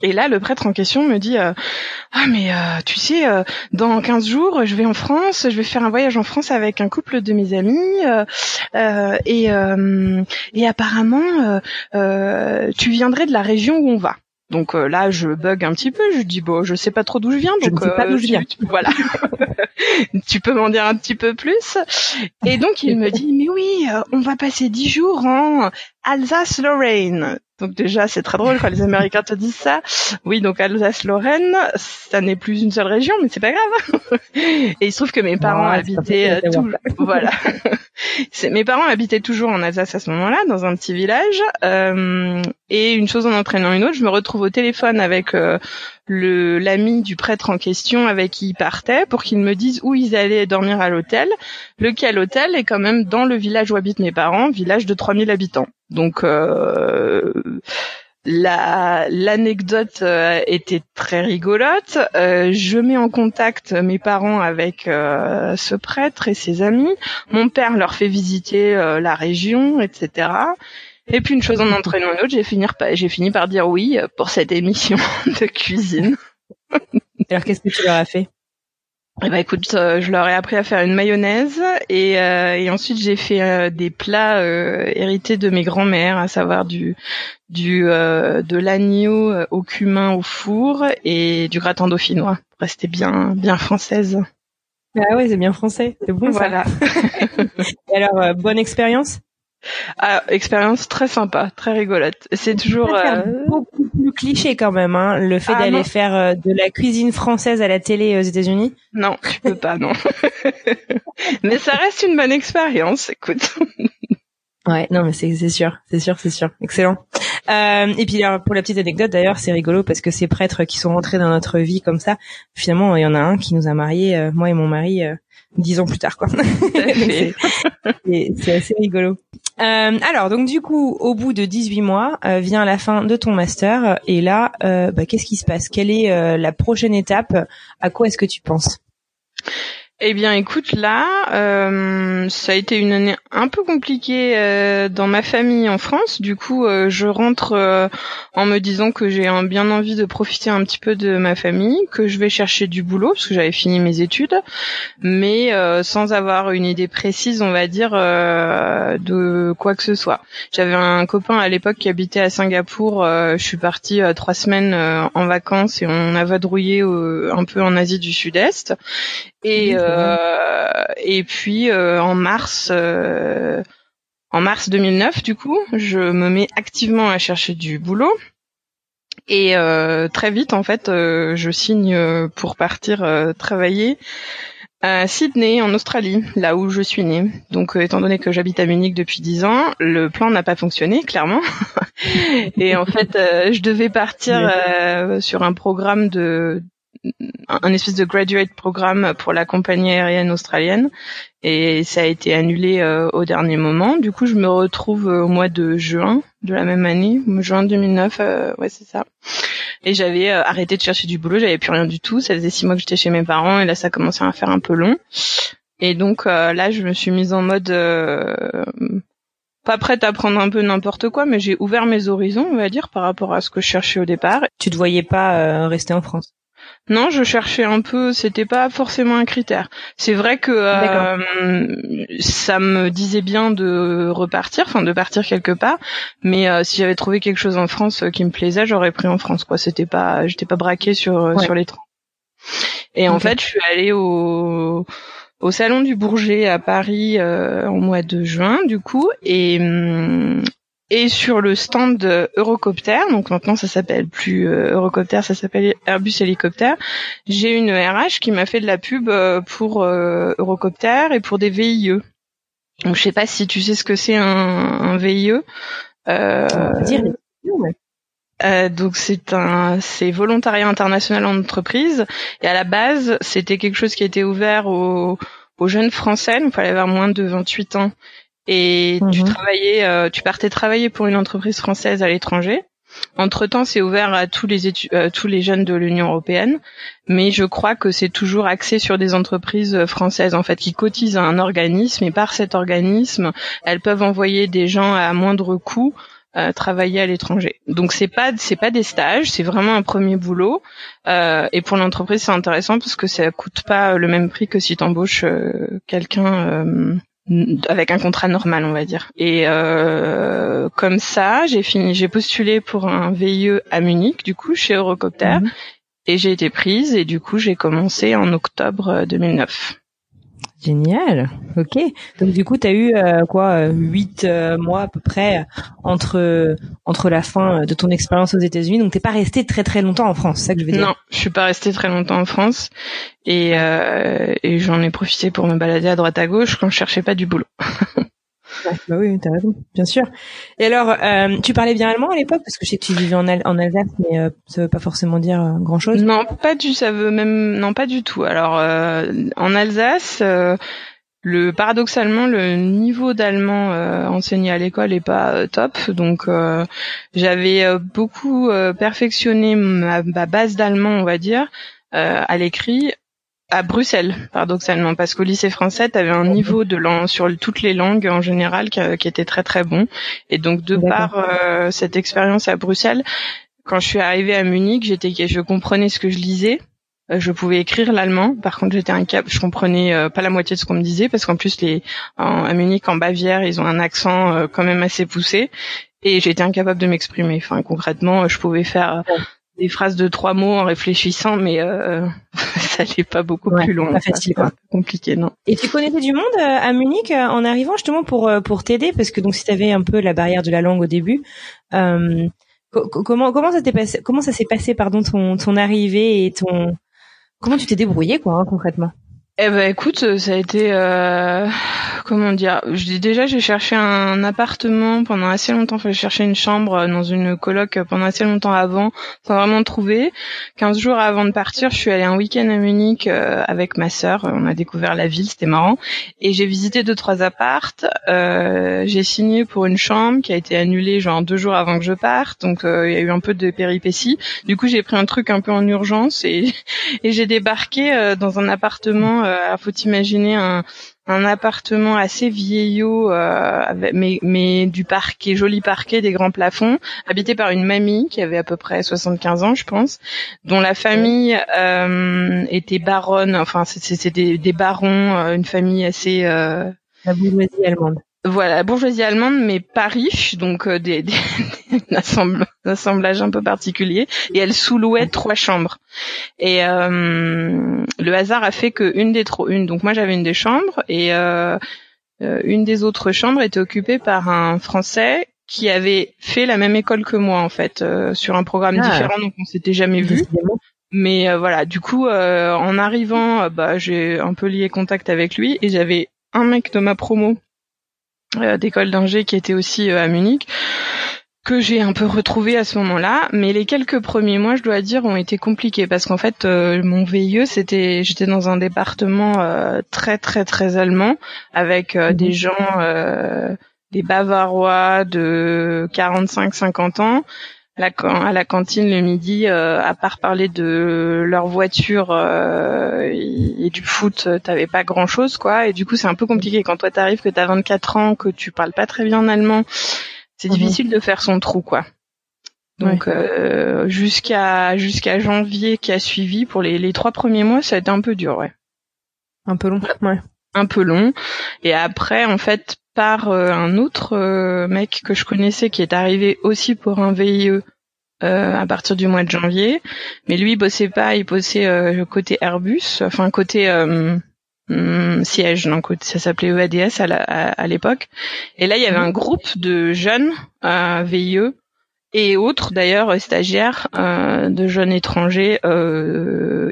Et là, le prêtre en question me dit euh, ah mais euh, tu sais, dans 15 jours, je vais en France, je vais faire un voyage en France avec un couple de mes amis et et apparemment tu viendrais de la région où on va. Donc euh, là, je bug un petit peu. Je dis bon, je sais pas trop d'où je viens, donc je ne sais pas d'où je viens. Euh, voilà. tu peux m'en dire un petit peu plus. Et donc il me dit mais oui, euh, on va passer dix jours en Alsace-Lorraine. Donc déjà, c'est très drôle quand les Américains te disent ça. Oui, donc Alsace-Lorraine, ça n'est plus une seule région, mais c'est pas grave. Et il se trouve que mes parents habitaient euh, tout... voilà. Mes parents habitaient toujours en Alsace à ce moment-là, dans un petit village. Euh, et une chose en entraînant une autre, je me retrouve au téléphone avec euh, le l'ami du prêtre en question avec qui il partait pour qu'il me dise où ils allaient dormir à l'hôtel. Lequel hôtel est quand même dans le village où habitent mes parents, village de 3000 habitants. Donc euh, l'anecdote euh, était très rigolote. Euh, je mets en contact mes parents avec ce prêtre et ses amis. Mon père leur fait visiter la région, etc. Et puis une chose en entraînant une autre, j'ai fini, j'ai fini par dire oui pour cette émission de cuisine. Alors qu'est-ce que tu leur as fait? Eh ben écoute, euh, je leur ai appris à faire une mayonnaise et, euh, et ensuite j'ai fait euh, des plats hérités de mes grands-mères, à savoir du du de l'agneau au cumin au four et du gratin dauphinois. Rester bien bien française. Ah ouais, c'est bien français. C'est bon voilà. et alors bonne expérience? Ah, expérience très sympa, très rigolote. C'est toujours euh... beaucoup plus cliché quand même, hein, le fait ah, d'aller faire euh, de la cuisine française à la télé aux États-Unis. Non, tu peux pas, non. mais ça reste une bonne expérience, écoute. ouais, non, mais c'est sûr, c'est sûr, c'est sûr, excellent. Euh, et puis alors, pour la petite anecdote, d'ailleurs, c'est rigolo parce que ces prêtres qui sont rentrés dans notre vie comme ça, finalement, il y en a un qui nous a mariés, euh, moi et mon mari, euh, dix ans plus tard, quoi. c'est assez rigolo. Euh, alors, donc du coup, au bout de 18 mois, euh, vient la fin de ton master. Et là, euh, bah, qu'est-ce qui se passe? Quelle est la prochaine étape? À quoi est-ce que tu penses? Eh bien, écoute, là, euh, ça a été une année un peu compliquée euh, dans ma famille en France. Du coup, euh, je rentre en me disant que j'ai bien envie de profiter un petit peu de ma famille, que je vais chercher du boulot parce que j'avais fini mes études, mais sans avoir une idée précise, on va dire, de quoi que ce soit. J'avais un copain à l'époque qui habitait à Singapour. je suis partie trois semaines en vacances et on a vadrouillé un peu en Asie du Sud-Est. Et euh, et puis euh, en mars euh, en mars 2009 du coup, je me mets activement à chercher du boulot. Et très vite en fait, je signe pour partir travailler à Sydney, en Australie, là où je suis née. Donc, étant donné que j'habite à Munich depuis dix ans, le plan n'a pas fonctionné, clairement. et en fait, je devais partir sur un programme de un espèce de graduate programme pour la compagnie aérienne australienne et ça a été annulé euh, au dernier moment. Du coup, je me retrouve euh, au mois de juin de la même année, juin 2009, euh, ouais c'est ça. Et j'avais arrêté de chercher du boulot, j'avais plus rien du tout. Ça faisait six mois que j'étais chez mes parents et là ça commençait à faire un peu long. Et donc là, je me suis mise en mode pas prête à prendre un peu n'importe quoi, mais j'ai ouvert mes horizons, on va dire, par rapport à ce que je cherchais au départ. Tu te voyais pas rester en France? Non, je cherchais un peu, c'était pas forcément un critère. C'est vrai que euh, ça me disait bien de repartir, enfin de partir quelque part, mais euh, si j'avais trouvé quelque chose en France qui me plaisait, j'aurais pris en France quoi, c'était pas j'étais pas braquée sur sur les trains. Et en fait, je suis allée au au salon du Bourget à Paris euh, en mois de juin du coup et hum, et sur le stand Eurocopter, donc maintenant ça s'appelle plus euh, Eurocopter, ça s'appelle Airbus Hélicoptère, j'ai une RH qui m'a fait de la pub euh, pour euh, Eurocopter et pour des VIE. Donc je sais pas si tu sais ce que c'est un, un VIE. Euh, euh, donc c'est un c'est volontariat international en entreprise et à la base c'était quelque chose qui était ouvert aux, aux jeunes français, donc il fallait avoir moins de 28 ans et tu mhm. travaillais, euh, tu partais travailler pour une entreprise française à l'étranger. Entre temps, c'est ouvert à tous les euh, tous les jeunes de l'Union européenne, mais je crois que c'est toujours axé sur des entreprises euh, françaises en fait qui cotisent à un organisme et par cet organisme, elles peuvent envoyer des gens à moindre coût travailler à l'étranger. Donc c'est pas c'est pas des stages, c'est vraiment un premier boulot. et pour l'entreprise, c'est intéressant parce que ça coûte pas le même prix que si tu embauches quelqu'un avec un contrat normal, on va dire. Et euh, comme ça, j'ai fini, j'ai postulé pour un VIE à Munich, du coup, chez Eurocopter, mhm. et j'ai été prise. Et du coup, j'ai commencé en octobre 2009. Génial. Ok. Donc du coup, tu eu euh, quoi euh, huit euh, mois à peu près entre entre la fin de ton expérience aux États-Unis. Donc t'es pas resté très très longtemps en France, c'est ça que je veux dire? Non, je suis pas resté très longtemps en France et et j'en ai profité pour me balader à droite à gauche quand je cherchais pas du boulot. bah oui, t'as raison, bien sûr. Et alors, euh, tu parlais bien allemand à l'époque parce que je sais que tu vivais en, en Alsace, mais euh, ça veut pas forcément dire euh, grand chose. Non, pas du, ça veut même, non, pas du tout. Alors, en Alsace, le paradoxalement, le niveau d'allemand enseigné à l'école est pas top, donc j'avais beaucoup perfectionné ma, ma base d'allemand, on va dire, à l'écrit à Bruxelles, paradoxalement, parce qu'au lycée français, tu avais un niveau de langue sur toutes les langues en général qui, qui était très très bon. Et donc de par euh, cette expérience à Bruxelles, quand je suis arrivée à Munich, j'étais, je comprenais ce que je lisais, je pouvais écrire l'allemand. Par contre, j'étais incapable, je comprenais pas la moitié de ce qu'on me disait parce qu'en plus les à Munich, en Bavière, ils ont un accent quand même assez poussé et j'étais incapable de m'exprimer. Enfin, concrètement, je pouvais faire des phrases de trois mots en réfléchissant, mais euh, ça n'est pas beaucoup plus long. Pas facile, quoi. compliqué, non. Et tu connaissais du monde euh, à Munich euh, en arrivant justement pour pour t'aider, parce que donc si tu avais un peu la barrière de la langue au début, euh, comment comment ça t'est passé Comment ça s'est passé, pardon, ton ton arrivée et ton comment tu t'es débrouillé quoi hein, concrètement? Eh ben écoute, ça a été euh, comment dire Je déjà j'ai cherché un appartement pendant assez longtemps. J'ai cherché une chambre dans une coloc pendant assez longtemps avant, sans vraiment trouver. 15 jours avant de partir, je suis allée un week-end à Munich euh, avec ma sœur. On a découvert la ville, c'était marrant. Et j'ai visité deux trois appartes. Euh, j'ai signé pour une chambre qui a été annulée genre deux jours avant que je parte. Donc euh, il y a eu un peu de péripéties. Du coup j'ai pris un truc un peu en urgence et, j'ai débarqué euh, dans un appartement euh, faut imaginer un, un appartement assez vieillot, euh, mais, du parquet, joli parquet, des grands plafonds, habité par une mamie qui avait à peu près 75 ans, je pense, dont la famille euh, était baronne, enfin c'était des, des barons, euh, une famille assez... Euh, la bourgeoisie allemande. Voilà, bourgeoisie allemande, mais pas riche, donc euh, des, des, un assemblage un peu particulier. Et elle sous-louait trois chambres. Et euh, le hasard a fait que une des trop, une, donc moi j'avais une des chambres et euh, euh, une des autres chambres était occupée par un Français qui avait fait la même école que moi en fait, euh, sur un programme ah. différent, donc on s'était jamais vu. Mais voilà, du coup, en arrivant, bah j'ai un peu lié contact avec lui et j'avais un mec de ma promo euh, d'école d'ingé qui était aussi euh, à Munich que j'ai un peu retrouvé à ce moment-là, mais les quelques premiers mois, je dois dire, ont été compliqués parce qu'en fait, euh, mon VIE, c'était, j'étais dans un département très très très allemand avec mhm. des gens, des Bavarois de 45-50 ans à la cantine le midi, euh, à part parler de leur voiture euh, et, du foot, t'avais pas grand chose quoi. Et du coup, c'est un peu compliqué quand toi t'arrives que t'as 24 ans, que tu parles pas très bien en allemand. C'est mhm. difficile de faire son trou quoi. Donc euh, jusqu'à jusqu'à janvier qui a suivi pour les, les trois premiers mois, ça a été un peu dur, ouais. Un peu long, ouais. Un peu long. Et après, en fait, par euh, un autre euh, mec que je connaissais qui est arrivé aussi pour un VIE euh, à partir du mois de janvier. Mais lui, il bossait pas, il bossait côté Airbus, enfin côté hum, siège, non, ça s'appelait EADS à l'époque. Et là, il y avait un groupe de jeunes VIE et autres d'ailleurs stagiaires de jeunes étrangers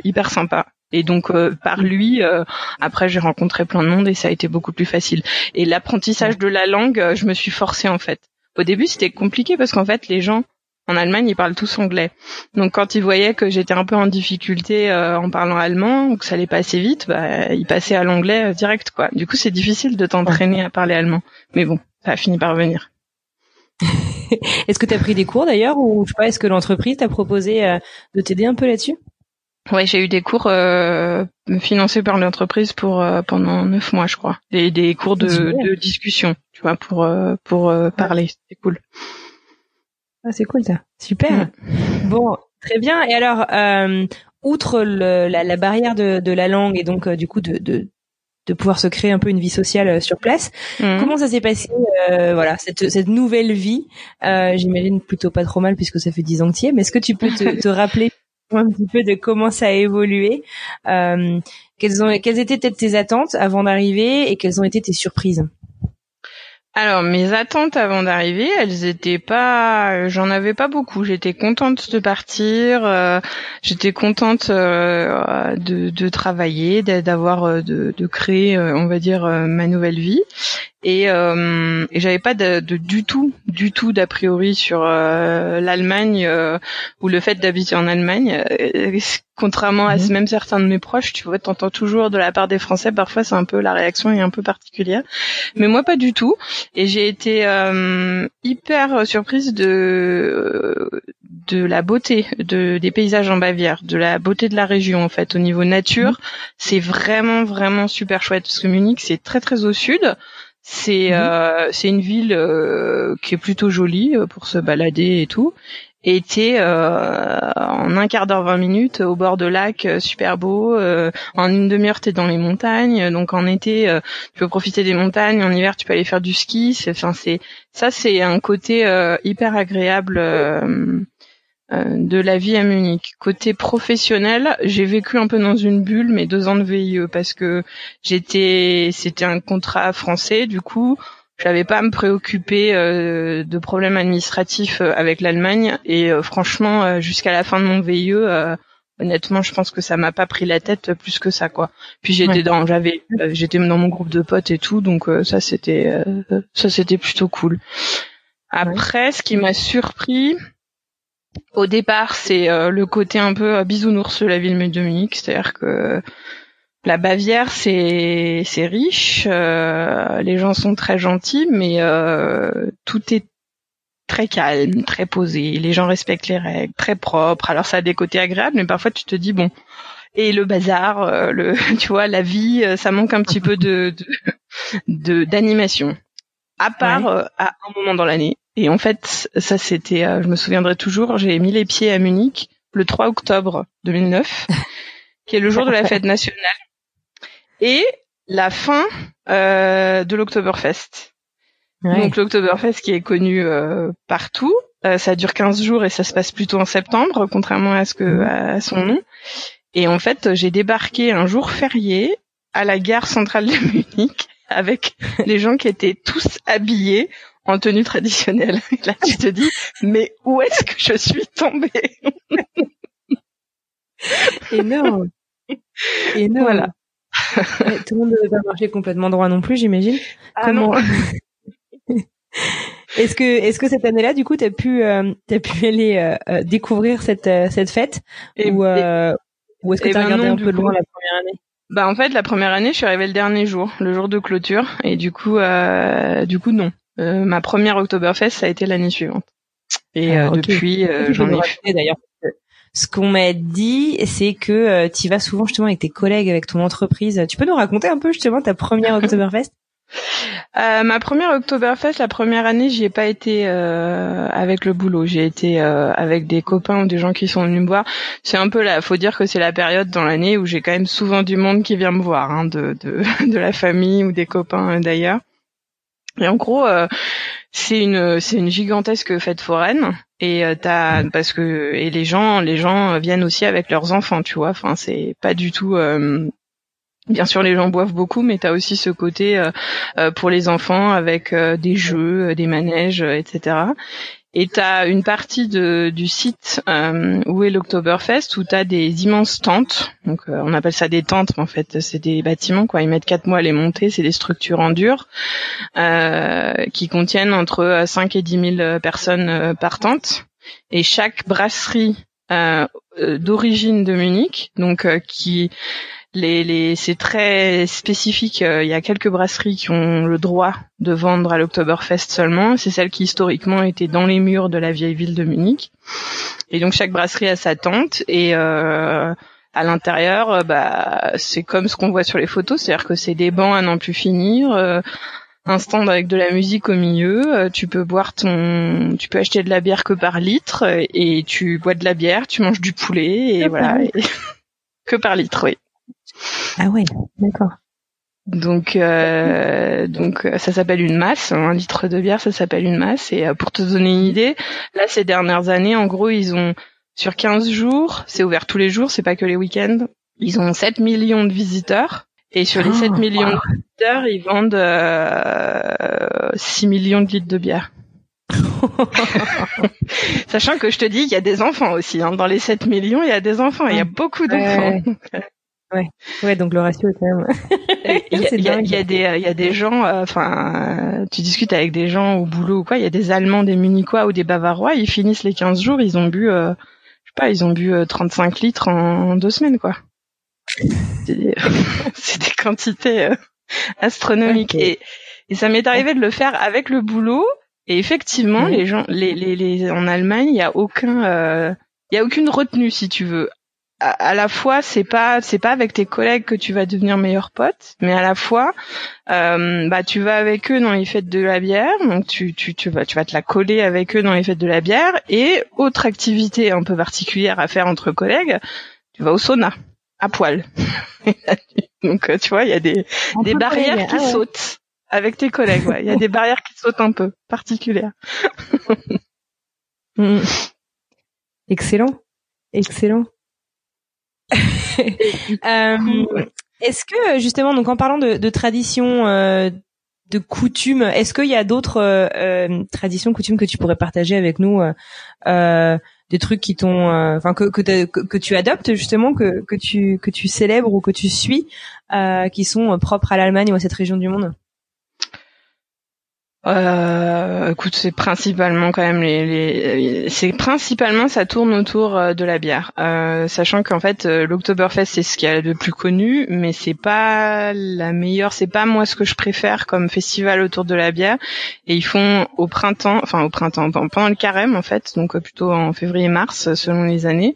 hyper sympas et donc euh, par lui, euh, après j'ai rencontré plein de monde et ça a été beaucoup plus facile. Et l'apprentissage de la langue, euh, je me suis forcée en fait. Au début c'était compliqué parce qu'en fait les gens en Allemagne ils parlent tous anglais. Donc quand ils voyaient que j'étais un peu en difficulté en parlant allemand ou que ça allait pas assez vite, bah, ils passaient à l'anglais direct quoi. Du coup c'est difficile de t'entraîner à parler allemand. Mais bon, ça a fini par venir. est-ce que tu as pris des cours d'ailleurs ou je sais pas, est-ce que l'entreprise t'a proposé de t'aider un peu là-dessus? Ouais, j'ai eu des cours euh, financés par l'entreprise pour euh, pendant neuf mois, je crois. Des, des cours de, de, discussion, tu vois, pour euh, pour euh, parler. C'est cool. Ah, c'est cool ça. Super. Bon, très bien. Et alors, outre le, la, la, barrière de, de, la langue et donc du coup de, de de pouvoir se créer un peu une vie sociale sur place. Mhm. Comment ça s'est passé, voilà, cette, cette nouvelle vie? J'imagine plutôt pas trop mal puisque ça fait dix ans que tu y es. Mais est-ce que tu peux te, te rappeler un petit peu de comment ça a évolué. Euh, quelles, ont, quelles étaient peut-être tes attentes avant d'arriver et quelles ont été tes surprises? Alors mes attentes avant d'arriver, elles étaient pas, j'en avais pas beaucoup. J'étais contente de partir, euh, j'étais contente euh, de, de, travailler, d'avoir euh, de, de, créer, on va dire, ma nouvelle vie et, euh, et j'avais pas de, de, du tout, du tout d'a priori sur euh, l'Allemagne euh, ou le fait d'habiter en Allemagne. Euh, contrairement à mhm. même certains de mes proches, tu vois, t'entends toujours de la part des Français, parfois c'est un peu la réaction est un peu particulière, mais moi pas du tout. Et j'ai été euh, hyper surprise de de la beauté de des paysages en Bavière, de la beauté de la région en fait au niveau nature, mhm. c'est vraiment vraiment super chouette parce que Munich c'est très très au sud C'est Mhm. c'est une ville qui est plutôt jolie pour se balader et tout et t'es euh, en un quart d'heure, 20 minutes au bord de lac, euh, super beau. Euh, en une demi-heure, t'es dans les montagnes. Donc en été, euh, tu peux profiter des montagnes. En hiver, tu peux aller faire du ski. C'est, enfin, c'est ça, c'est un côté euh, hyper agréable. Euh, de la vie à Munich. Côté professionnel, j'ai vécu un peu dans une bulle mes deux ans de VIE parce que j'étais, c'était un contrat français, du coup, j'avais pas à me préoccuper euh, de problèmes administratifs euh, avec l'Allemagne et euh, franchement jusqu'à la fin de mon VIE euh, honnêtement je pense que ça m'a pas pris la tête plus que ça quoi puis j'étais Ouais. dans j'avais euh, j'étais dans mon groupe de potes et tout donc euh, ça c'était euh, ça c'était plutôt cool après ce qui m'a surpris au départ c'est euh, le côté un peu euh, bisounours de la ville de Munich c'est-à-dire que la Bavière, c'est c'est riche, euh, les gens sont très gentils, mais euh, tout est très calme, très posé. Les gens respectent les règles, très propre. Alors ça a des côtés agréables, mais parfois tu te dis bon. Et le bazar, euh, le, tu vois, la vie, ça manque un petit peu de de- de d'animation. À part Ouais. euh, à un moment dans l'année. Et en fait, ça c'était, euh, je me souviendrai toujours, j'ai mis les pieds à Munich le 3 octobre 2009, qui est le jour de la fête nationale et la fin euh, de l'Oktoberfest. Ouais. Donc l'Oktoberfest qui est connu euh, partout, Euh, ça dure 15 jours et ça se passe plutôt en septembre, contrairement à ce que à son nom. Et en fait, j'ai débarqué un jour férié à la gare centrale de Munich avec les gens qui étaient tous habillés en tenue traditionnelle. Et là, tu te dis, mais où est-ce que je suis tombée Énorme. Énorme. Voilà. Ouais, tout le monde ne devait pas marcher complètement droit non plus, j'imagine. Ah non. Est-ce que, est-ce que cette année-là, du coup, t'as pu, euh, t'as pu aller euh, euh, découvrir cette euh, cette fête Et- ou, euh, ou est-ce que eh t'as ben regardé non, un peu de loin la première année? Bah en fait la première année je suis arrivée le dernier jour, le jour de clôture et du coup euh, du coup non. Euh, ma première Oktoberfest ça a été l'année suivante. Et Ah, euh, depuis euh, j'en ai raconter, d'ailleurs. que Ce qu'on m'a dit, c'est que tu vas souvent justement avec tes collègues, avec ton entreprise. Tu peux nous raconter un peu justement ta première Oktoberfest? Euh, ma première Oktoberfest, la première année, j'y ai pas été euh, avec le boulot. J'ai été euh, avec des copains ou des gens qui sont venus me voir. C'est un peu là, faut dire que c'est la période dans l'année où j'ai quand même souvent du monde qui vient me voir, hein, de, de de la famille ou des copains euh, d'ailleurs. Et en gros, euh, c'est une c'est une gigantesque fête foraine et euh, t'as parce que et les gens les gens viennent aussi avec leurs enfants, tu vois. Enfin, c'est pas du tout. euh, Bien sûr, les gens boivent beaucoup, mais t'as aussi ce côté euh, euh, pour les enfants avec euh, des jeux, euh, des manèges, euh, etc. Et t'as une partie de, du site euh, où est l'Oktoberfest où t'as des immenses tentes. Donc euh, on appelle ça des tentes, mais en fait c'est des bâtiments quoi. Ils mettent quatre mois à les monter. C'est des structures en dur euh, qui contiennent entre euh, 5 et 10 000 personnes euh, par tente. Et chaque brasserie euh, euh, d'origine de Munich, donc euh, qui les, les, c'est très spécifique. euh, Il y a quelques brasseries qui ont le droit de vendre à l'Oktoberfest seulement. C'est celles qui historiquement étaient dans les murs de la vieille ville de Munich. Et donc chaque brasserie a sa tente et euh, à l'intérieur, euh, bah, c'est comme ce qu'on voit sur les photos, c'est-à-dire que c'est des bancs à n'en plus finir. euh, un stand avec de la musique au milieu, euh, tu peux boire ton, tu peux acheter de la bière que par litre et tu bois de la bière, tu manges du poulet et voilà, et- que par litre, oui. Ah ouais, d'accord. Donc, euh, donc euh, ça s'appelle une masse. Un litre de bière, ça s'appelle une masse. Et euh, pour te donner une idée, là, ces dernières années, en gros, ils ont sur 15 jours, c'est ouvert tous les jours, c'est pas que les week-ends. Ils ont 7 millions de visiteurs. Et sur les Oh, 7 millions de visiteurs, ils vendent euh, 6 millions de litres de bière. Sachant que je te dis, il y a des enfants aussi. Hein. Dans les 7 millions, il y a des enfants. Il y a beaucoup d'enfants. Ouais. Ouais, donc le ratio est quand même. Il y, a- y y des il y a des gens euh, enfin euh, tu discutes avec des gens au boulot ou quoi il y a des allemands des munichois ou des bavarois ils finissent les 15 jours ils ont bu euh, je sais pas ils ont bu euh, 35 litres en, deux semaines quoi. C'est des, c'est des quantités euh, astronomiques. Et et ça m'est arrivé de le faire avec le boulot. Et effectivement les gens les, les les en Allemagne il y a aucun il y a aucune retenue si tu veux à, la fois c'est pas c'est pas avec tes collègues que tu vas devenir meilleur pote, mais à la fois euh, bah tu vas avec eux dans les fêtes de la bière, donc tu tu tu vas tu vas te la coller avec eux dans les fêtes de la bière et autre activité un peu particulière à faire entre collègues, tu vas au sauna à poil. donc euh, tu vois, il y a des des barrières qui ah sautent avec tes collègues, ouais, il y a des barrières qui sautent un peu particulières. Mm. Excellent. Excellent. Euh, est-ce que justement, donc en parlant de, de tradition, euh, de coutumes, est-ce qu'il y a d'autres euh, euh, traditions, coutumes que tu pourrais partager avec nous, des trucs qui t'ont, enfin que, tu adoptes justement, que que tu que tu célèbres ou que tu suis, qui sont propres à l'Allemagne ou à cette région du monde? Euh, écoute, c'est principalement quand même les, les c'est principalement ça tourne autour euh, de la bière, euh, sachant qu'en fait euh, l'Oktoberfest c'est ce qui a le plus connu, mais c'est pas la meilleure, c'est pas moi ce que je préfère comme festival autour de la bière. Et ils font au printemps, enfin au printemps, pendant le carême en fait, donc plutôt en février-mars selon les années,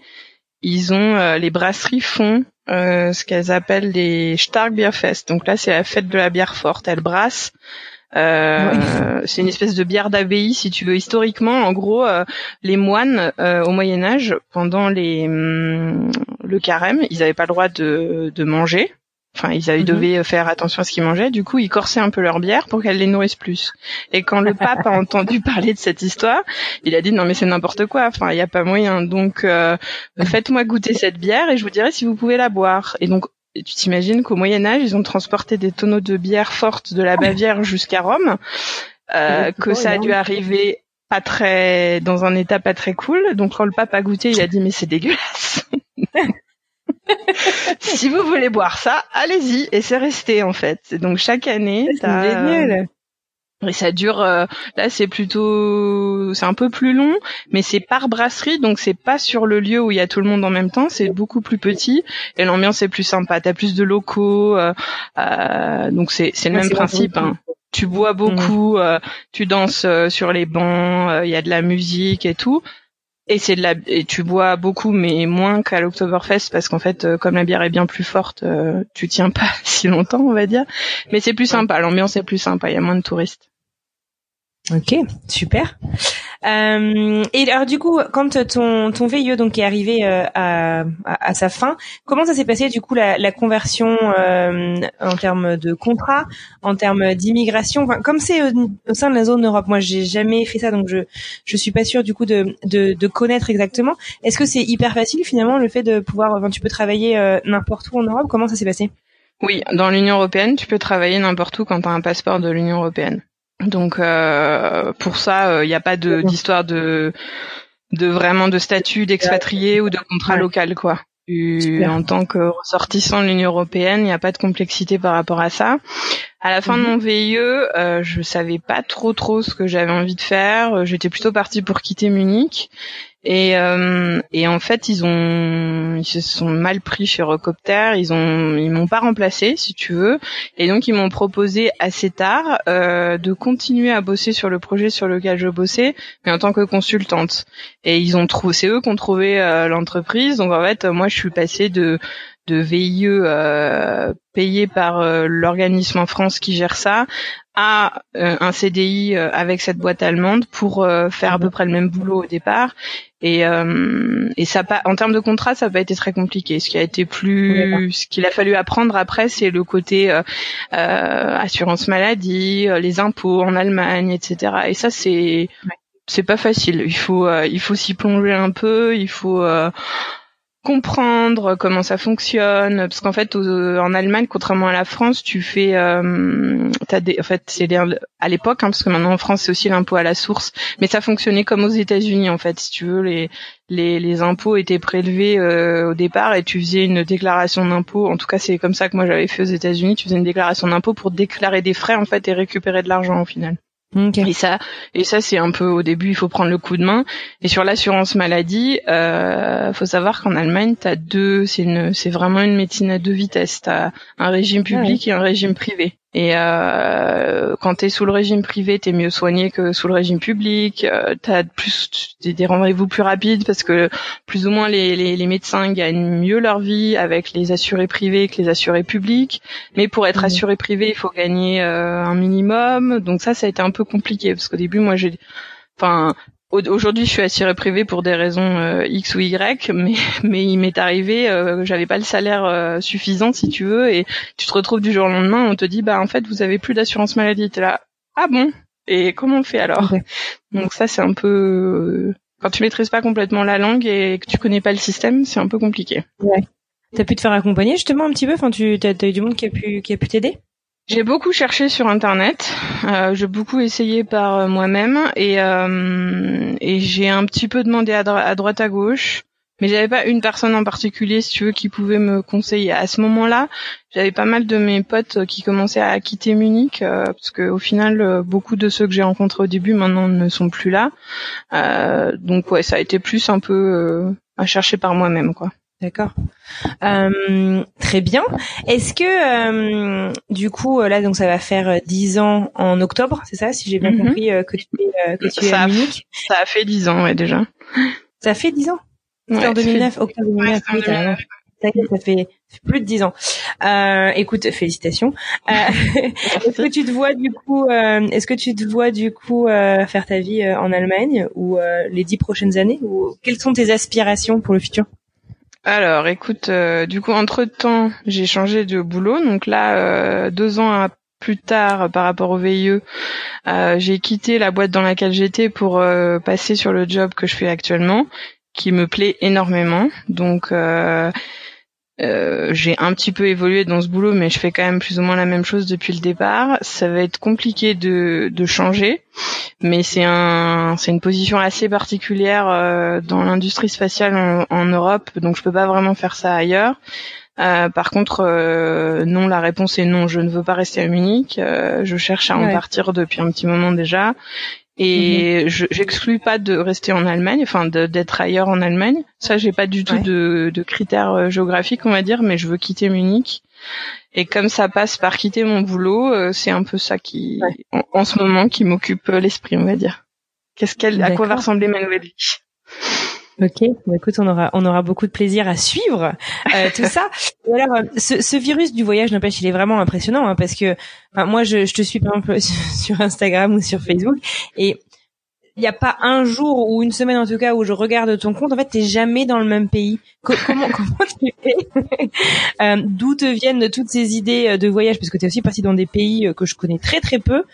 ils ont les brasseries font ce qu'elles appellent les Starkbierfest. Donc là c'est la fête de la bière forte, elles brassent euh, c'est une espèce de bière d'abbaye, si tu veux. Historiquement, en gros, euh, les moines euh, au Moyen Âge, pendant les hum, le carême, ils n'avaient pas le droit de, de manger. Enfin, ils avaient, mhm. devaient faire attention à ce qu'ils mangeaient. Du coup, ils corsaient un peu leur bière pour qu'elle les nourrisse plus. Et quand le pape a entendu parler de cette histoire, il a dit non mais c'est n'importe quoi. Enfin, il n'y a pas moyen. Donc, faites-moi goûter cette bière et je vous dirai si vous pouvez la boire. Et donc, tu t'imagines qu'au Moyen Âge, ils ont transporté des tonneaux de bière forte de la Bavière jusqu'à Rome, euh, que ça a dû arriver pas très dans un état pas très cool. Donc quand le pape a goûté, il a dit mais c'est dégueulasse. si vous voulez boire ça, allez-y et c'est resté en fait. Donc chaque année, c'est génial. Et ça dure, euh, là c'est plutôt, c'est un peu plus long, mais c'est par brasserie, donc c'est pas sur le lieu où il y a tout le monde en même temps, c'est beaucoup plus petit et l'ambiance est plus sympa. T'as plus de locaux, euh, euh, donc c'est c'est le même principe. Hein. Tu bois beaucoup, mm. tu danses sur les bancs, il y a de la musique et tout. Et c'est de la, et tu bois beaucoup, mais moins qu'à l'Oktoberfest parce qu'en fait, comme la bière est bien plus forte, tu tiens pas si longtemps, on va dire. Mais c'est plus sympa, l'ambiance est plus sympa, il y a moins de touristes. Ok, super. Euh, et alors du coup, quand ton ton VIE donc est arrivé euh, à, à, sa fin, comment ça s'est passé du coup la, la conversion euh, en termes de contrat, en termes d'immigration, enfin, comme c'est au, sein de la zone Europe, moi j'ai jamais fait ça donc je je suis pas sûre du coup de de, de connaître exactement. Est-ce que c'est hyper facile finalement le fait de pouvoir, enfin, tu peux travailler euh, n'importe où en Europe? Comment ça s'est passé? Oui, dans l'Union européenne, tu peux travailler n'importe où quand tu as un passeport de l'Union européenne. Donc euh, pour ça, il euh, n'y a pas d'histoire de, de vraiment de statut d'expatrié ou de contrat local quoi. en tant que ressortissant de l'Union européenne, il n'y a pas de complexité par rapport à ça. À la fin de mhm. mon VIE, euh, je savais pas trop trop ce que j'avais envie de faire. J'étais plutôt partie pour quitter Munich et, euh, et en fait, ils ont, ils se sont mal pris chez Eurocopter. Ils ont, ils m'ont pas remplacé, si tu veux. Et donc, ils m'ont proposé assez tard euh, de continuer à bosser sur le projet sur lequel je bossais, mais en tant que consultante. Et ils ont trouvé, c'est eux qui ont trouvé euh, l'entreprise. Donc en fait, moi, je suis passée de de VIE euh, payé par euh, l'organisme en France qui gère ça à euh, un CDI euh, avec cette boîte allemande pour faire à peu près le même boulot au départ. Et, et ça pas en termes de contrat ça n'a pas été très compliqué. Ce qui a été plus ce qu'il a fallu apprendre après c'est le côté assurance maladie les impôts en Allemagne etc et ça c'est c'est pas facile. Il faut il faut s'y plonger un peu il faut comprendre comment ça fonctionne parce qu'en fait en Allemagne contrairement à la France tu fais euh, en fait c'est à l'époque hein, parce que maintenant en France c'est aussi l'impôt à la source mais ça fonctionnait comme aux États-Unis en fait si tu veux les les, les impôts étaient prélevés euh, au départ et tu faisais une déclaration d'impôt. En tout cas c'est comme ça que moi j'avais fait aux États-Unis. Tu faisais une déclaration d'impôt pour déclarer des frais en fait et récupérer de l'argent au final et ça, et ça c'est un peu au début, il faut prendre le coup de main. Et sur l'assurance maladie, euh, faut savoir qu'en Allemagne, t'as deux, c'est une, c'est vraiment une médecine à deux vitesses. T'as un régime public et un régime privé. Et euh, quand t'es sous le régime privé, t'es mieux soigné que sous le régime public. Euh, t'as plus des rendez-vous plus rapides parce que plus ou moins les, les, les, médecins gagnent mieux leur vie avec les assurés privés que les assurés publics. Mais pour être mmh. assuré privé, il faut gagner euh, un minimum. Donc ça, ça a été un peu compliqué parce qu'au début, moi, j'ai, enfin, Aujourd'hui, je suis assurée privée pour des raisons euh, X ou Y, mais mais il m'est arrivé, euh, j'avais pas le salaire euh, suffisant si tu veux, et tu te retrouves du jour au lendemain, on te dit bah en fait vous avez plus d'assurance maladie, t'es là ah bon? Et comment on fait alors? Donc ça c'est un peu euh, quand tu maîtrises pas complètement la langue et que tu connais pas le système, c'est un peu compliqué. Ouais. T'as pu te faire accompagner justement un petit peu, enfin tu as, as eu du monde qui a pu qui a pu t'aider? J'ai beaucoup cherché sur internet, euh, j'ai beaucoup essayé par euh, moi-même et, euh, et j'ai un petit peu demandé à, droite à gauche, mais j'avais pas une personne en particulier, si tu veux, qui pouvait me conseiller. À ce moment-là, j'avais pas mal de mes potes qui commençaient à quitter Munich euh, parce que au final, beaucoup de ceux que j'ai rencontrés au début maintenant ne sont plus là. donc ouais, ça a été plus un peu à chercher par moi-même, quoi. D'accord. Euh, très bien. Est-ce que euh, du coup là donc ça va faire dix ans en octobre, c'est ça si j'ai bien mhm. compris que tu es que tu es à Munich? Ça a fait dix ans ouais déjà. Ça fait dix ans? Ouais, en 2009, octobre 2009. ça fait plus de dix ans. Euh, écoute, félicitations. Euh, est-ce que tu te vois du coup, euh, est-ce que tu te vois du coup faire ta vie en Allemagne ou les dix prochaines années ou quelles sont tes aspirations pour le futur? Alors, écoute, euh, du coup, entre temps, j'ai changé de boulot. Donc là, euh, deux ans plus tard, par rapport au VIE, euh, j'ai quitté la boîte dans laquelle j'étais pour passer sur le job que je fais actuellement, qui me plaît énormément. Donc euh, j'ai un petit peu évolué dans ce boulot, mais je fais quand même plus ou moins la même chose depuis le départ. Ça va être compliqué de, de changer, mais c'est un, c'est une position assez particulière euh, dans l'industrie spatiale en, Europe, donc je peux pas vraiment faire ça ailleurs. Euh, par contre, euh, non, la réponse est non. Je ne veux pas rester à Munich. Euh, je cherche à en partir depuis un petit moment déjà. Et mhm. je j'exclus pas de rester en Allemagne, enfin d'être ailleurs en Allemagne. Ça, j'ai pas du tout de, de critères euh, géographiques, on va dire, mais je veux quitter Munich. Et comme ça passe par quitter mon boulot, euh, c'est un peu ça qui, en, ce moment, qui m'occupe euh, l'esprit, on va dire. Qu'est-ce qu'elle, à quoi va ressembler ma nouvelle vie Ok, bon, écoute, on aura on aura beaucoup de plaisir à suivre euh, tout ça. Et alors, euh, ce, ce, virus du voyage, n'empêche, il est vraiment impressionnant hein, parce que moi, je, je, te suis par exemple sur Instagram ou sur Facebook et il n'y a pas un jour ou une semaine en tout cas où je regarde ton compte. En fait, t'es jamais dans le même pays. comment comment tu fais euh, D'où te viennent toutes ces idées euh, de voyage? Parce que tu es aussi parti dans des pays que je connais très très peu.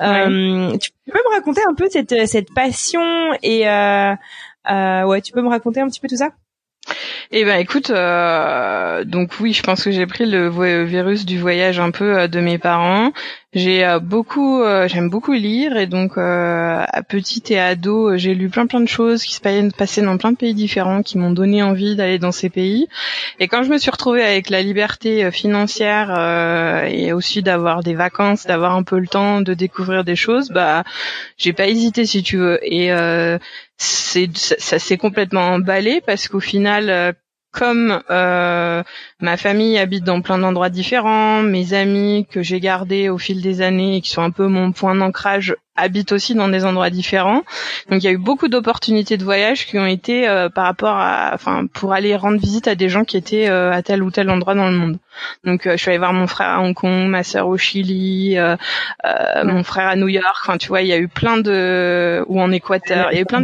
Euh, tu peux me raconter un peu cette cette passion et euh, ouais, tu peux me raconter un petit peu tout ça? Eh ben écoute, euh, donc oui, je pense que j'ai pris le virus du voyage un peu euh, de mes parents. J'ai euh, beaucoup, j'aime beaucoup lire et donc à petite et ado, j'ai lu plein plein de choses qui se passaient dans plein de pays différents, qui m'ont donné envie d'aller dans ces pays. Et quand je me suis retrouvée avec la liberté financière et aussi d'avoir des vacances, d'avoir un peu le temps de découvrir des choses, bah j'ai pas hésité si tu veux. Et c'est ça s'est complètement emballé parce qu'au final euh, comme euh, ma famille habite dans plein d'endroits différents, mes amis que j'ai gardés au fil des années et qui sont un peu mon point d'ancrage habitent aussi dans des endroits différents. Donc il y a eu beaucoup d'opportunités de voyage qui ont été euh, par rapport à, enfin, pour aller rendre visite à des gens qui étaient euh, à tel ou tel endroit dans le monde. Donc je suis allée voir mon frère à Hong Kong, ma sœur au Chili, mon frère à New York. Enfin tu vois, il y a eu plein de ou en Équateur, il y a eu plein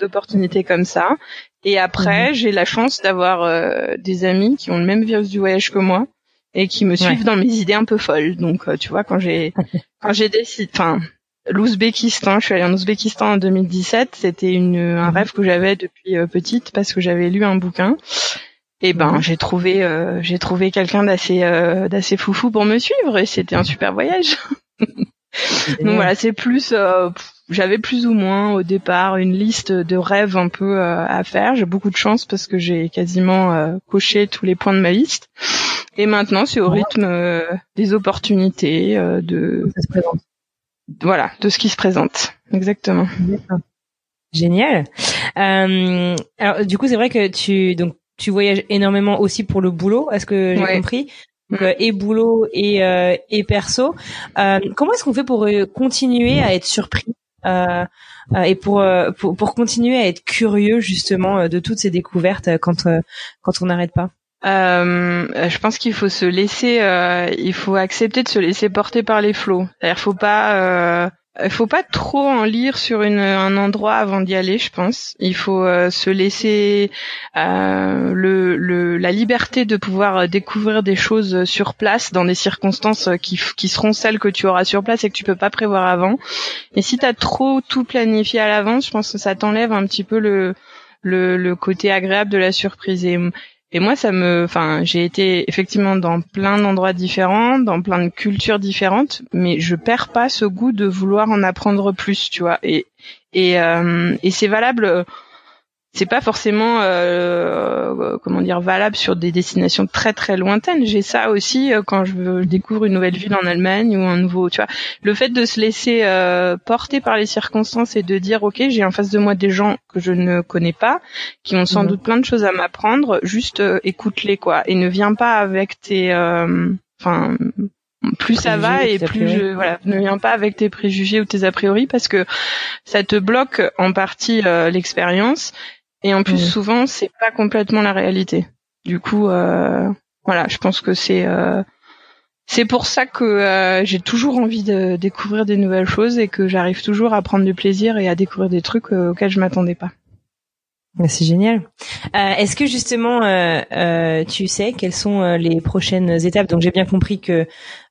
d'opportunités comme ça. Et après, mhm. j'ai la chance d'avoir euh, des amis qui ont le même virus du voyage que moi et qui me suivent dans mes idées un peu folles. Donc, euh, tu vois, quand j'ai quand j'ai décidé, enfin, l'Ouzbékistan, je suis allée en Ouzbékistan en 2017. C'était une un mhm. rêve que j'avais depuis euh, petite parce que j'avais lu un bouquin. Et ben, mhm. j'ai trouvé j'ai trouvé quelqu'un d'assez d'assez foufou pour me suivre et c'était un super voyage. Donc voilà, c'est plus j'avais plus ou moins au départ une liste de rêves un peu euh, à faire. J'ai beaucoup de chance parce que j'ai quasiment euh, coché tous les points de ma liste. Et maintenant, c'est au rythme euh, des opportunités de voilà, de ce qui se présente. Exactement. Génial. alors du coup, c'est vrai que tu donc tu voyages énormément aussi pour le boulot, est-ce que j'ai compris et boulot et et perso. comment est-ce qu'on fait pour continuer à être surpris? Et pour, pour, pour continuer à être curieux justement de toutes ces découvertes quand quand on n'arrête pas euh, je pense qu'il faut se laisser, euh, il faut accepter de se laisser porter par les flots. C'est-à-dire, faut pas, euh, faut pas trop en lire sur une, un endroit avant d'y aller. Je pense. Il faut euh, se laisser euh, le, le, la liberté de pouvoir découvrir des choses sur place dans des circonstances qui, qui seront celles que tu auras sur place et que tu peux pas prévoir avant. Et si tu as trop tout planifié à l'avance, je pense que ça t'enlève un petit peu le le, le, côté agréable de la surprise. Et, et moi, ça me, enfin, j'ai été effectivement dans plein d'endroits différents, dans plein de cultures différentes, mais je perds pas ce goût de vouloir en apprendre plus, tu vois. Et et, euh, et c'est valable c'est pas forcément euh, comment dire valable sur des destinations très très lointaines. J'ai ça aussi euh, quand je découvre une nouvelle ville en Allemagne ou un nouveau, tu vois, le fait de se laisser euh, porter par les circonstances et de dire ok, j'ai en face de moi des gens que je ne connais pas, qui ont sans mhm. doute plein de choses à m'apprendre, juste euh, écoute-les quoi et ne viens pas avec tes enfin plus ça va et plus je voilà ne viens pas avec tes préjugés ou tes a priori parce que ça te bloque en partie l'expérience et en plus, mm. souvent, c'est pas complètement la réalité. Du coup, euh, voilà, je pense que c'est euh, c'est pour ça que euh, j'ai toujours envie de découvrir des nouvelles choses et que j'arrive toujours à prendre du plaisir et à découvrir des trucs auxquels je m'attendais pas. Bah, c'est génial. Est-ce que justement, tu sais quelles sont les prochaines étapes? Donc j'ai bien compris que euh,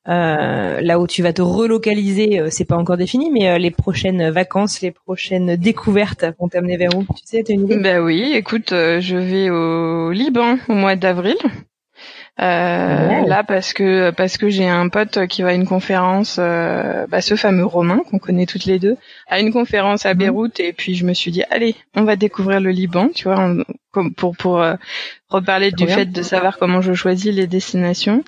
là où tu vas te relocaliser, euh, c'est pas encore défini, mais euh, les prochaines vacances, les prochaines découvertes vont t'amener vers où? Tu sais, t'as une idée? Ben oui, écoute, je vais au Liban au mois d'avril. Euh, Là parce que parce que j'ai un pote qui va à une conférence, euh, bah, ce fameux Romain qu'on connaît toutes les deux, à une conférence à mhm. Beyrouth et puis je me suis dit allez on va découvrir le Liban, tu vois, comme pour pour euh, reparler du fait de savoir comment je choisis les destinations.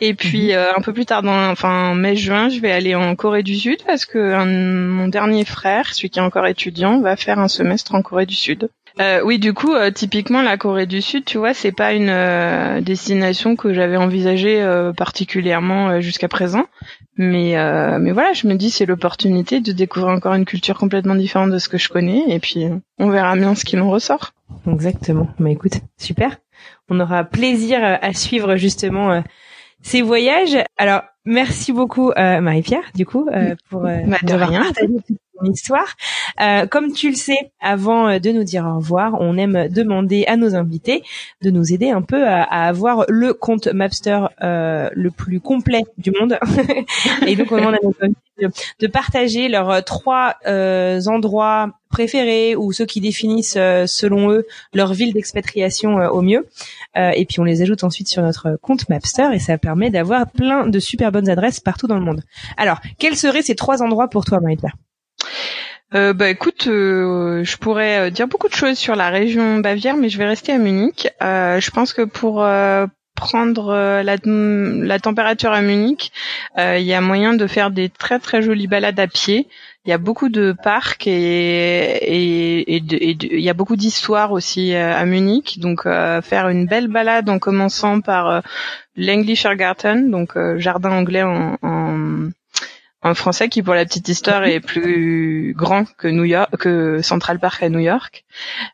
Et puis mhm. euh, un peu plus tard dans enfin mai juin je vais aller en Corée du Sud parce que mon dernier frère, celui qui est encore étudiant, va faire un semestre en Corée du Sud. Euh, oui, du coup, euh, typiquement la Corée du Sud, tu vois, c'est pas une euh, destination que j'avais envisagée euh, particulièrement jusqu'à présent, mais mais voilà, je me dis c'est l'opportunité de découvrir encore une culture complètement différente de ce que je connais, et puis on verra bien ce qu'il en ressort. Exactement. Bah écoute, super. On aura plaisir à suivre justement ces voyages. Alors, merci beaucoup Marie-Pierre, du coup, pour euh, bah, de rien histoire. Euh, comme tu le sais, avant euh, de nous dire au revoir, on aime demander à nos invités de nous aider un peu à, avoir le compte Mapster euh, le plus complet du monde. et donc on demande à nos invités de, partager leurs trois endroits préférés ou ceux qui définissent selon eux leur ville d'expatriation au mieux. et puis on les ajoute ensuite sur notre compte Mapster et ça permet d'avoir plein de super bonnes adresses partout dans le monde. Alors, quels seraient ces trois endroits pour toi, Marie-Pierre euh, bah écoute, euh, je pourrais euh, dire beaucoup de choses sur la région Bavière, mais je vais rester à Munich. Euh, je pense que pour prendre la, la, température à Munich, il y a moyen de faire des très très jolies balades à pied. Il y a beaucoup de parcs et et il y a beaucoup d'histoires aussi à Munich. Donc faire une belle balade en commençant par l'Englischer Garten, donc jardin anglais en, en un français qui pour la petite histoire est plus grand que New York que Central Park à New York.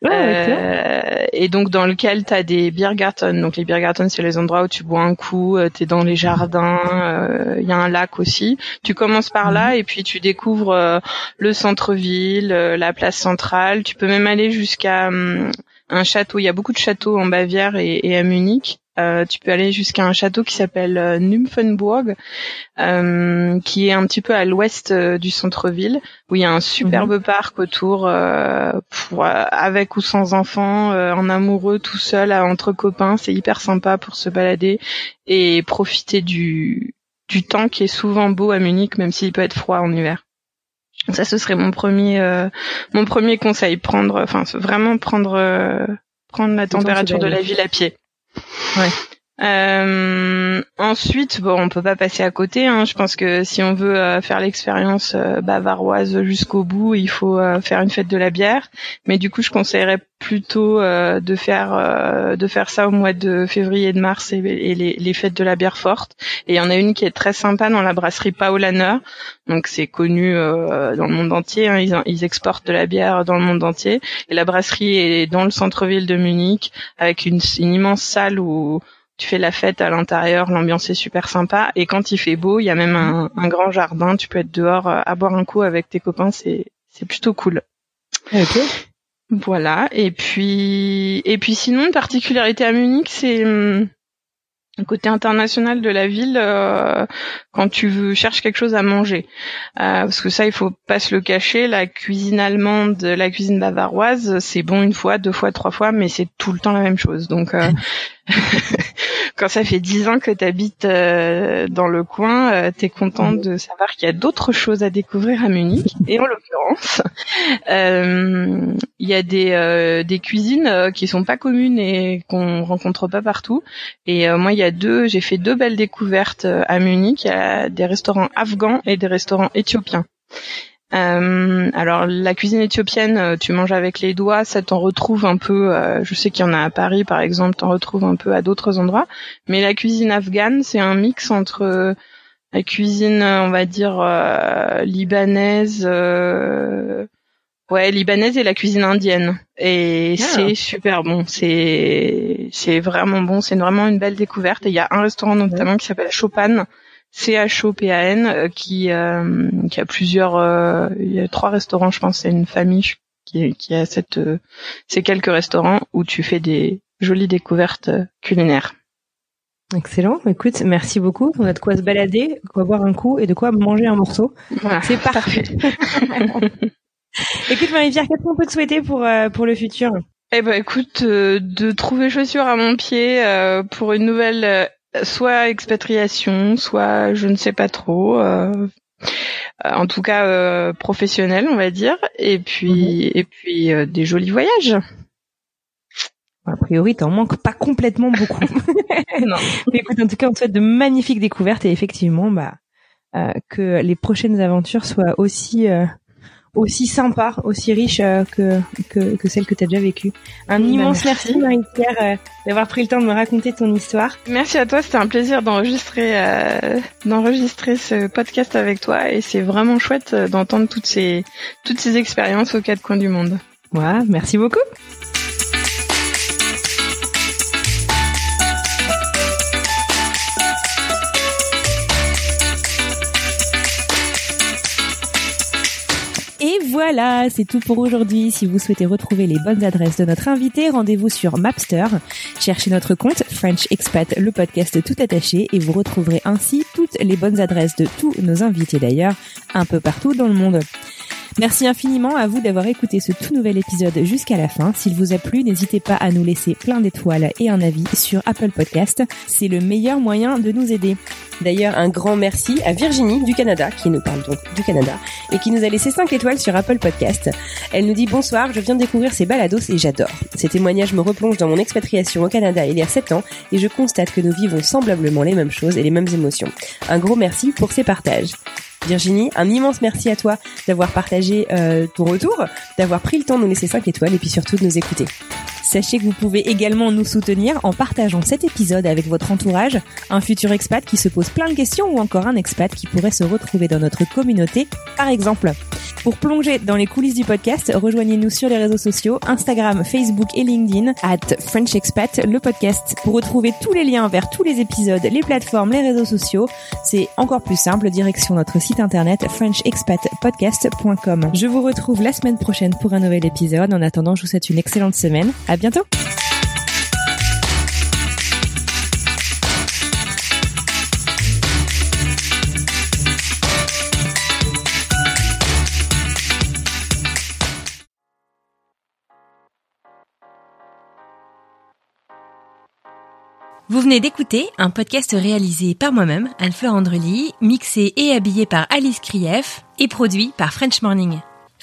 Ah, euh, et donc dans lequel tu as des Biergarten donc les Biergarten c'est les endroits où tu bois un coup euh, tu es dans les jardins il euh, y a un lac aussi. Tu commences par là mhm. et puis tu découvres euh, le centre-ville la place centrale. Tu peux même aller jusqu'à hum, un château il y a beaucoup de châteaux en Bavière et, et à Munich euh, tu peux aller jusqu'à un château qui s'appelle euh, Nymphenburg, euh, qui est un petit peu à l'ouest du centre-ville, où il y a un superbe mhm. parc autour, pour, avec ou sans enfants, en amoureux, tout seul, entre copains. C'est hyper sympa pour se balader et profiter du, du temps qui est souvent beau à Munich, même s'il peut être froid en hiver. Ça, ce serait mon premier, mon premier conseil. Prendre, enfin, vraiment prendre, prendre la température de la ville à pied. Ouais. Euh, ensuite, bon, on peut pas passer à côté. Hein. Je pense que si on veut euh, faire l'expérience euh, bavaroise jusqu'au bout, il faut euh, faire une fête de la bière. Mais du coup, je conseillerais plutôt de faire de faire ça au mois de février et de mars et, les, fêtes de la bière forte. Et il y en a une qui est très sympa dans la brasserie Paulaner. Donc c'est connu dans le monde entier. Hein. Ils, ils exportent de la bière dans le monde entier. Et la brasserie est dans le centre-ville de Munich avec une, une immense salle où tu fais la fête à l'intérieur, l'ambiance est super sympa. Et quand il fait beau, il y a même un, grand jardin. Tu peux être dehors euh, à boire un coup avec tes copains. C'est c'est plutôt cool. Ok. Voilà. Et puis et puis sinon, une particularité à Munich, c'est hum, le côté international de la ville euh, quand tu veux cherches quelque chose à manger euh, parce que ça il faut pas se le cacher la cuisine allemande la cuisine bavaroise c'est bon une fois deux fois trois fois mais c'est tout le temps la même chose donc euh, quand ça fait dix ans que tu habites euh, dans le coin, euh, tu es content de savoir qu'il y a d'autres choses à découvrir à Munich. Et en l'occurrence, euh, il y a des, des cuisines qui sont pas communes et qu'on rencontre pas partout. Et moi, il y a deux, j'ai fait deux belles découvertes à Munich. Il y a des restaurants afghans et des restaurants éthiopiens. Euh, alors la cuisine éthiopienne, euh, tu manges avec les doigts, ça t'en retrouve un peu. Euh, je sais qu'il y en a à Paris, par exemple, t'en retrouves un peu à d'autres endroits. Mais la cuisine afghane, c'est un mix entre la cuisine, on va dire libanaise, ouais, libanaise et la cuisine indienne. Et ah. c'est super bon. C'est c'est vraiment bon. C'est vraiment une belle découverte. Et il y a un restaurant notamment qui s'appelle Chopin C-H-O-P-A-N, euh, qui, euh, qui a plusieurs, euh, il y a trois restaurants, je pense, c'est une famille qui, qui a cette, ces quelques restaurants où tu fais des jolies découvertes culinaires. Excellent. Écoute, merci beaucoup. On a de quoi se balader, de quoi boire un coup et de quoi manger un morceau. c'est parfait. écoute Marie-Pierre, qu'est-ce qu'on peut te souhaiter pour pour le futur? Eh ben, écoute, de trouver chaussures à mon pied pour une nouvelle soit expatriation, soit je ne sais pas trop. Euh, en tout cas euh, professionnel, on va dire. Et puis mhm. et puis euh, des jolis voyages. A priori, t'en manques pas complètement beaucoup. non. Mais écoute, en tout cas, on te souhaite de magnifiques découvertes et effectivement, bah, que les prochaines aventures soient aussi aussi sympa, aussi riche euh, que, que, que celle que tu as déjà vécue. Un bah, immense merci, Marie-Pierre euh, d'avoir pris le temps de me raconter ton histoire. Merci à toi, c'était un plaisir d'enregistrer euh, d'enregistrer ce podcast avec toi et c'est vraiment chouette d'entendre toutes ces toutes ces expériences aux quatre coins du monde. Ouais, merci beaucoup. Voilà, c'est tout pour aujourd'hui. Si vous souhaitez retrouver les bonnes adresses de notre invité, rendez-vous sur Mapster. Cherchez notre compte French Expat, le podcast tout attaché, et vous retrouverez ainsi toutes les bonnes adresses de tous nos invités d'ailleurs, un peu partout dans le monde. Merci infiniment à vous d'avoir écouté ce tout nouvel épisode jusqu'à la fin. S'il vous a plu, n'hésitez pas à nous laisser plein d'étoiles et un avis sur Apple Podcast. C'est le meilleur moyen de nous aider. D'ailleurs, un grand merci à Virginie du Canada, qui nous parle donc du Canada, et qui nous a laissé 5 étoiles sur Apple Podcast. Elle nous dit bonsoir, je viens de découvrir ces balados et j'adore. Ces témoignages me replongent dans mon expatriation au Canada il y a 7 ans, et je constate que nous vivons semblablement les mêmes choses et les mêmes émotions. Un gros merci pour ces partages. Virginie, un immense merci à toi d'avoir partagé euh, ton retour, d'avoir pris le temps de nous laisser 5 étoiles et puis surtout de nous écouter. Sachez que vous pouvez également nous soutenir en partageant cet épisode avec votre entourage, un futur expat qui se pose plein de questions ou encore un expat qui pourrait se retrouver dans notre communauté, par exemple. Pour plonger dans les coulisses du podcast, rejoignez-nous sur les réseaux sociaux, Instagram, Facebook et LinkedIn, at French Expat, le podcast. Pour retrouver tous les liens vers tous les épisodes, les plateformes, les réseaux sociaux, c'est encore plus simple, direction notre site internet frenchexpatpodcast.com. Je vous retrouve la semaine prochaine pour un nouvel épisode. En attendant, je vous souhaite une excellente semaine. À bientôt! Vous venez d'écouter un podcast réalisé par moi-même, Anne-Fleur Andrely, mixé et habillé par Alice Krief et produit par French Morning.